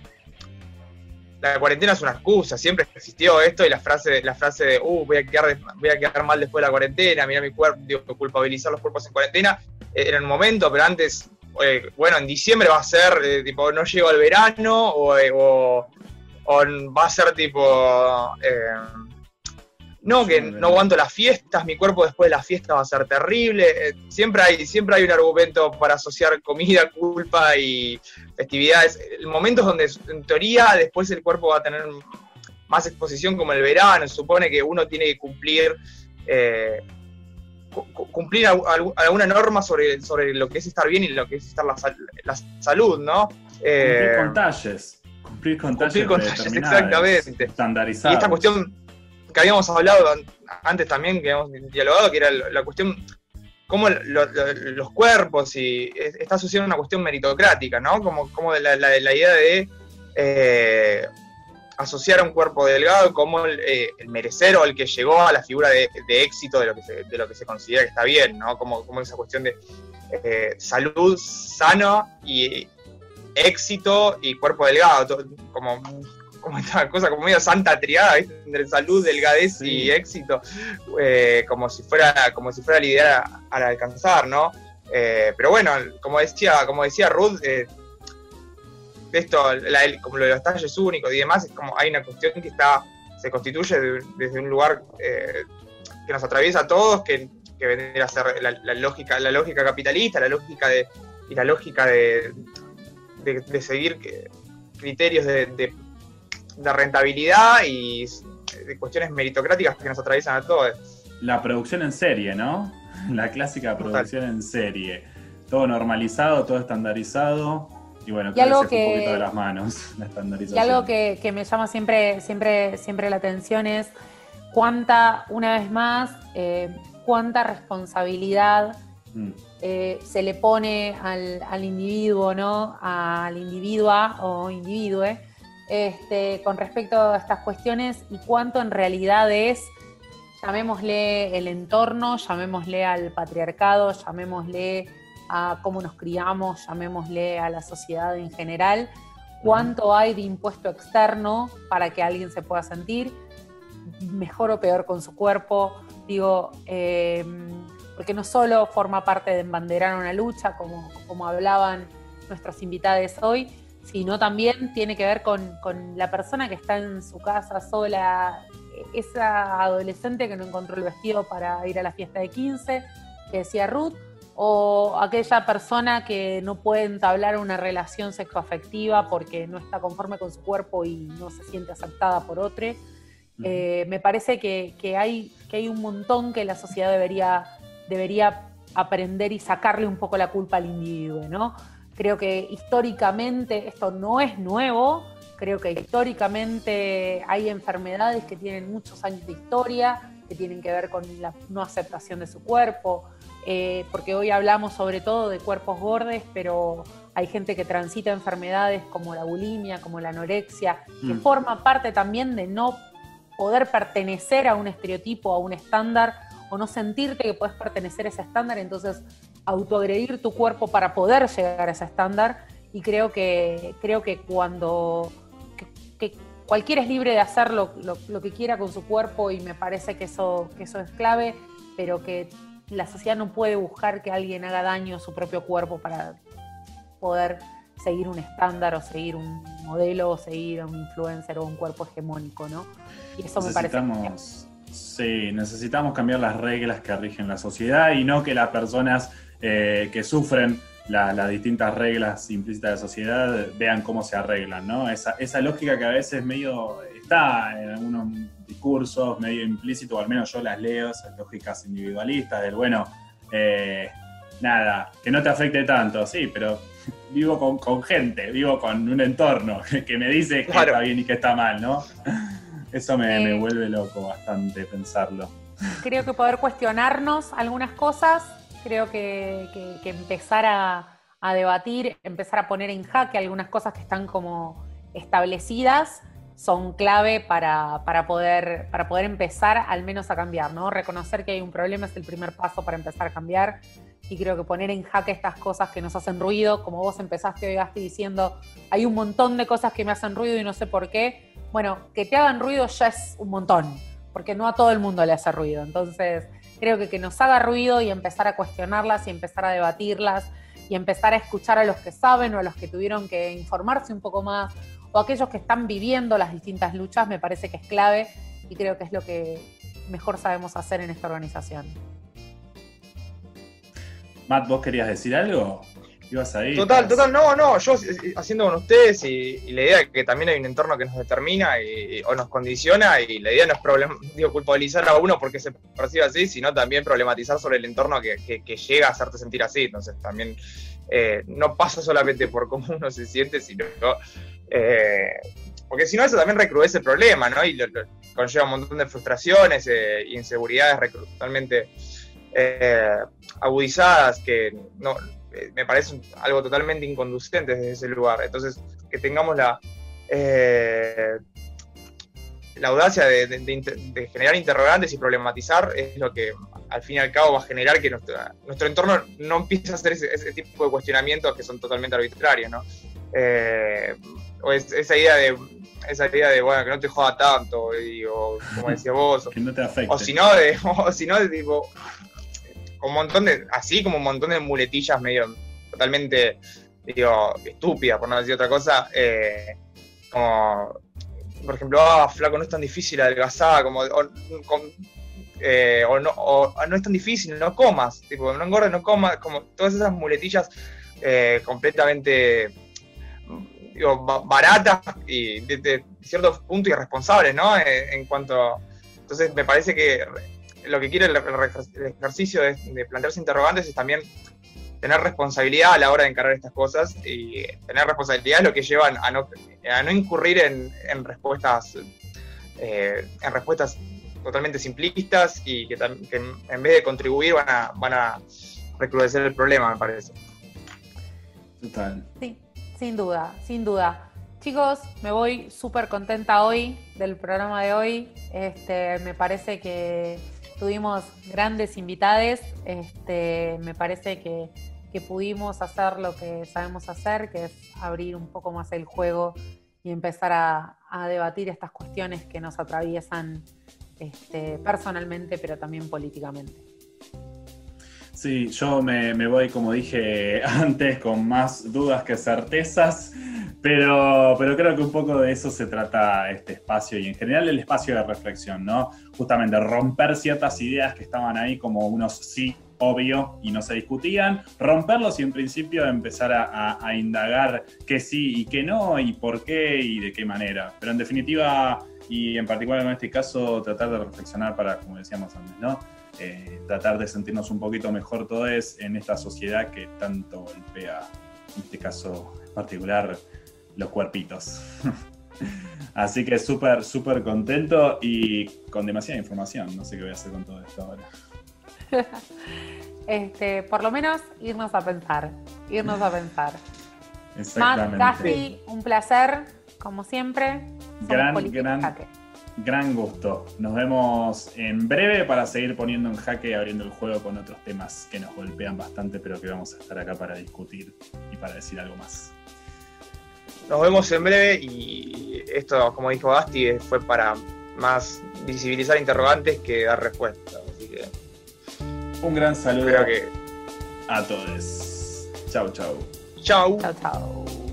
Speaker 4: la cuarentena es una excusa, siempre existió esto y la frase, la frase de uh, voy a quedar voy a quedar mal después de la cuarentena, mira mi cuerpo, culpabilizar los cuerpos en cuarentena, eh, era el momento, pero antes, eh, bueno, en diciembre va a ser eh, tipo, no llego al verano, o, eh, o- va a ser tipo no, que no aguanto las fiestas, mi cuerpo después de la fiesta va a ser terrible. Eh, siempre, hay, siempre hay un argumento para asociar comida, culpa y festividades. El momento es donde, en teoría, después el cuerpo va a tener más exposición como el verano. Se supone que uno tiene que cumplir eh, cu- cu- cumplir al- al- alguna norma sobre, sobre lo que es estar bien y lo que es estar la, la salud, ¿no? Eh,
Speaker 2: Cumplir con talles. Cumplir con talles.
Speaker 4: cumplir con talles, exactamente.
Speaker 2: Estandarizados.
Speaker 4: Y esta cuestión que habíamos hablado an- antes también, que habíamos dialogado, que era la cuestión, cómo lo- lo- los cuerpos y es- está asociada a una cuestión meritocrática, ¿no? Como, como la, la- la idea de eh, asociar a un cuerpo delgado como el, eh, el merecer o el que llegó a la figura de, de éxito de lo, que se, de lo que se considera que está bien, ¿no? Como, como esa cuestión de eh, salud sano y éxito y cuerpo delgado, como como esta cosa como medio santa triada, ¿viste? entre salud, delgadez
Speaker 2: Sí.
Speaker 4: y éxito, eh, como si fuera, como si fuera la idea al alcanzar, ¿no? Eh, pero bueno, como decía, como decía Ruth, eh, esto, como lo de los talles únicos y demás, es como hay una cuestión que está se constituye desde un lugar eh, que nos atraviesa a todos, que, que vendría a ser la, lógica, la lógica capitalista, la lógica de, y la lógica de, de, seguir criterios de, rentabilidad y de cuestiones meritocráticas que nos atraviesan a todos.
Speaker 2: La producción en serie, ¿no? La clásica producción en serie. Todo normalizado, todo estandarizado. Y bueno,
Speaker 3: y algo que,
Speaker 2: un poquito de las manos, la estandarización.
Speaker 3: Y algo que, me llama siempre, siempre, siempre la atención es cuánta, una vez más, eh, cuánta responsabilidad mm. eh, se le pone al, individuo, ¿no? Al individua o individue, este, con respecto a estas cuestiones y cuánto en realidad es, llamémosle el entorno, llamémosle al patriarcado, llamémosle a cómo nos criamos, llamémosle a la sociedad en general, cuánto hay de impuesto externo para que alguien se pueda sentir mejor o peor con su cuerpo. Digo, em, porque no solo forma parte de embanderar una lucha, como, como hablaban nuestros invitados hoy, sino también tiene que ver con, con, la persona que está en su casa sola, esa adolescente que no encontró el vestido para ir a la fiesta de 15, que decía Ruth, o aquella persona que no puede entablar una relación sexoafectiva porque no está conforme con su cuerpo y no se siente aceptada por otro. Eh, me parece que, hay, que hay un montón que la sociedad debería, debería aprender y sacarle un poco la culpa al individuo, ¿no? Creo que históricamente esto no es nuevo, creo que históricamente hay enfermedades que tienen muchos años de historia, que tienen que ver con la no aceptación de su cuerpo, eh, porque hoy hablamos sobre todo de cuerpos gordes, pero hay gente que transita enfermedades como la bulimia, como la anorexia, que mm. forma parte también de no poder pertenecer a un estereotipo, a un estándar, o no sentirte que puedes pertenecer a ese estándar, entonces autoagredir tu cuerpo para poder llegar a ese estándar. Y creo que, creo que cuando que, cualquiera es libre de hacer lo, lo, que quiera con su cuerpo y me parece que eso, que eso es clave, pero que la sociedad no puede buscar que alguien haga daño a su propio cuerpo para poder seguir un estándar o seguir un modelo o seguir a un influencer o un cuerpo hegemónico, ¿no?
Speaker 2: Y eso me parece... Sí, necesitamos cambiar las reglas que rigen la sociedad y no que las personas eh, que sufren las distintas reglas implícitas de la sociedad vean cómo se arreglan, ¿no? Esa, esa lógica que a veces medio está en algunos discursos medio implícito, o al menos yo las leo, esas lógicas individualistas, del bueno, eh, nada, que no te afecte tanto, sí, pero vivo con, gente, vivo con un entorno que me dice que está bien y que está mal, ¿no? Eso me, vuelve loco bastante pensarlo.
Speaker 3: Creo que poder cuestionarnos algunas cosas, creo que, empezar a, debatir, empezar a poner en jaque algunas cosas que están como establecidas son clave para, poder, para poder empezar al menos a cambiar, ¿no? Reconocer que hay un problema es el primer paso para empezar a cambiar y creo que poner en jaque estas cosas que nos hacen ruido, como vos empezaste hoy, Gasti, diciendo, hay un montón de cosas que me hacen ruido y no sé por qué. Bueno, que te hagan ruido ya es un montón, porque no a todo el mundo le hace ruido. Entonces, creo que que nos haga ruido y empezar a cuestionarlas y empezar a debatirlas y empezar a escuchar a los que saben o a los que tuvieron que informarse un poco más o aquellos que están viviendo las distintas luchas, me parece que es clave y creo que es lo que mejor sabemos hacer en esta organización.
Speaker 2: Matt, ¿vos querías decir algo? ¿Ibas a ir?
Speaker 4: Total, total, no, no, yo haciendo con ustedes y, la idea es que también hay un entorno que nos determina o nos condiciona y la idea no es problem, digo, culpabilizar a uno porque se percibe así, sino también problematizar sobre el entorno que, que llega a hacerte sentir así. Entonces también eh, no pasa solamente por cómo uno se siente, sino eh, porque si no eso también recrudece el problema, ¿no? Y conlleva un montón de frustraciones e inseguridades totalmente agudizadas que no, me parece algo totalmente inconducente desde ese lugar. Entonces, que tengamos la, la audacia de, generar interrogantes y problematizar es lo que al fin y al cabo va a generar que nuestro, entorno no empiece a hacer ese, tipo de cuestionamientos que son totalmente arbitrarios, ¿no? Eh, o esa idea de esa idea de bueno que no te joda tanto o como decía vos
Speaker 2: que no te afecte.
Speaker 4: o si no de o si no de tipo un montón de así como un montón de muletillas medio totalmente digo, estúpidas, por no decir otra cosa, eh, como, por ejemplo, ah, flaco, no es tan difícil adelgazar, como, o, eh, no, o, no es tan difícil, no comas, tipo, no engordes, no comas, como todas esas muletillas eh, completamente digo, baratas y de, cierto punto irresponsables, ¿no? en cuanto... Entonces me parece que lo que quiere el, ejercicio de, de, plantearse interrogantes es también tener responsabilidad a la hora de encarar estas cosas y tener responsabilidad es lo que llevan a no, a no incurrir en, respuestas eh, en respuestas totalmente simplistas y que, en vez de contribuir van a, van a recrudecer el problema, me parece.
Speaker 3: Total. Sí, sin duda, sin duda. Chicos, me voy súper contenta hoy del programa de hoy. Este, me parece que tuvimos grandes invitades. Este, me parece que, pudimos hacer lo que sabemos hacer, que es abrir un poco más el juego y empezar a, debatir estas cuestiones que nos atraviesan este, personalmente, pero también políticamente.
Speaker 2: Sí, yo me, voy, como dije antes, con más dudas que certezas, pero, pero creo que un poco de eso se trata este espacio y en general el espacio de reflexión, ¿no? Justamente romper ciertas ideas que estaban ahí como unos sí obvio y no se discutían, romperlos y en principio empezar a, indagar qué sí y qué no y por qué y de qué manera. Pero en definitiva, y en particular en este caso, tratar de reflexionar para, como decíamos antes, ¿no? Eh, tratar de sentirnos un poquito mejor todos en esta sociedad que tanto golpea, en este caso particular, los cuerpitos. Así que súper, súper contento y con demasiada información. No sé qué voy a hacer con todo esto ahora.
Speaker 3: este, por lo menos irnos a pensar. Irnos a pensar. Exactamente. un placer, como siempre.
Speaker 2: Gran, gran, gran gusto. Nos vemos en breve para seguir poniendo en jaque y abriendo el juego con otros temas que nos golpean bastante, pero que vamos a estar acá para discutir y para decir algo más.
Speaker 4: Nos vemos en breve y esto, como dijo Basti, fue para más visibilizar interrogantes que dar respuestas. Así que
Speaker 2: un gran saludo a todos. Chau, chau.
Speaker 4: Chau.
Speaker 3: Chau, chau.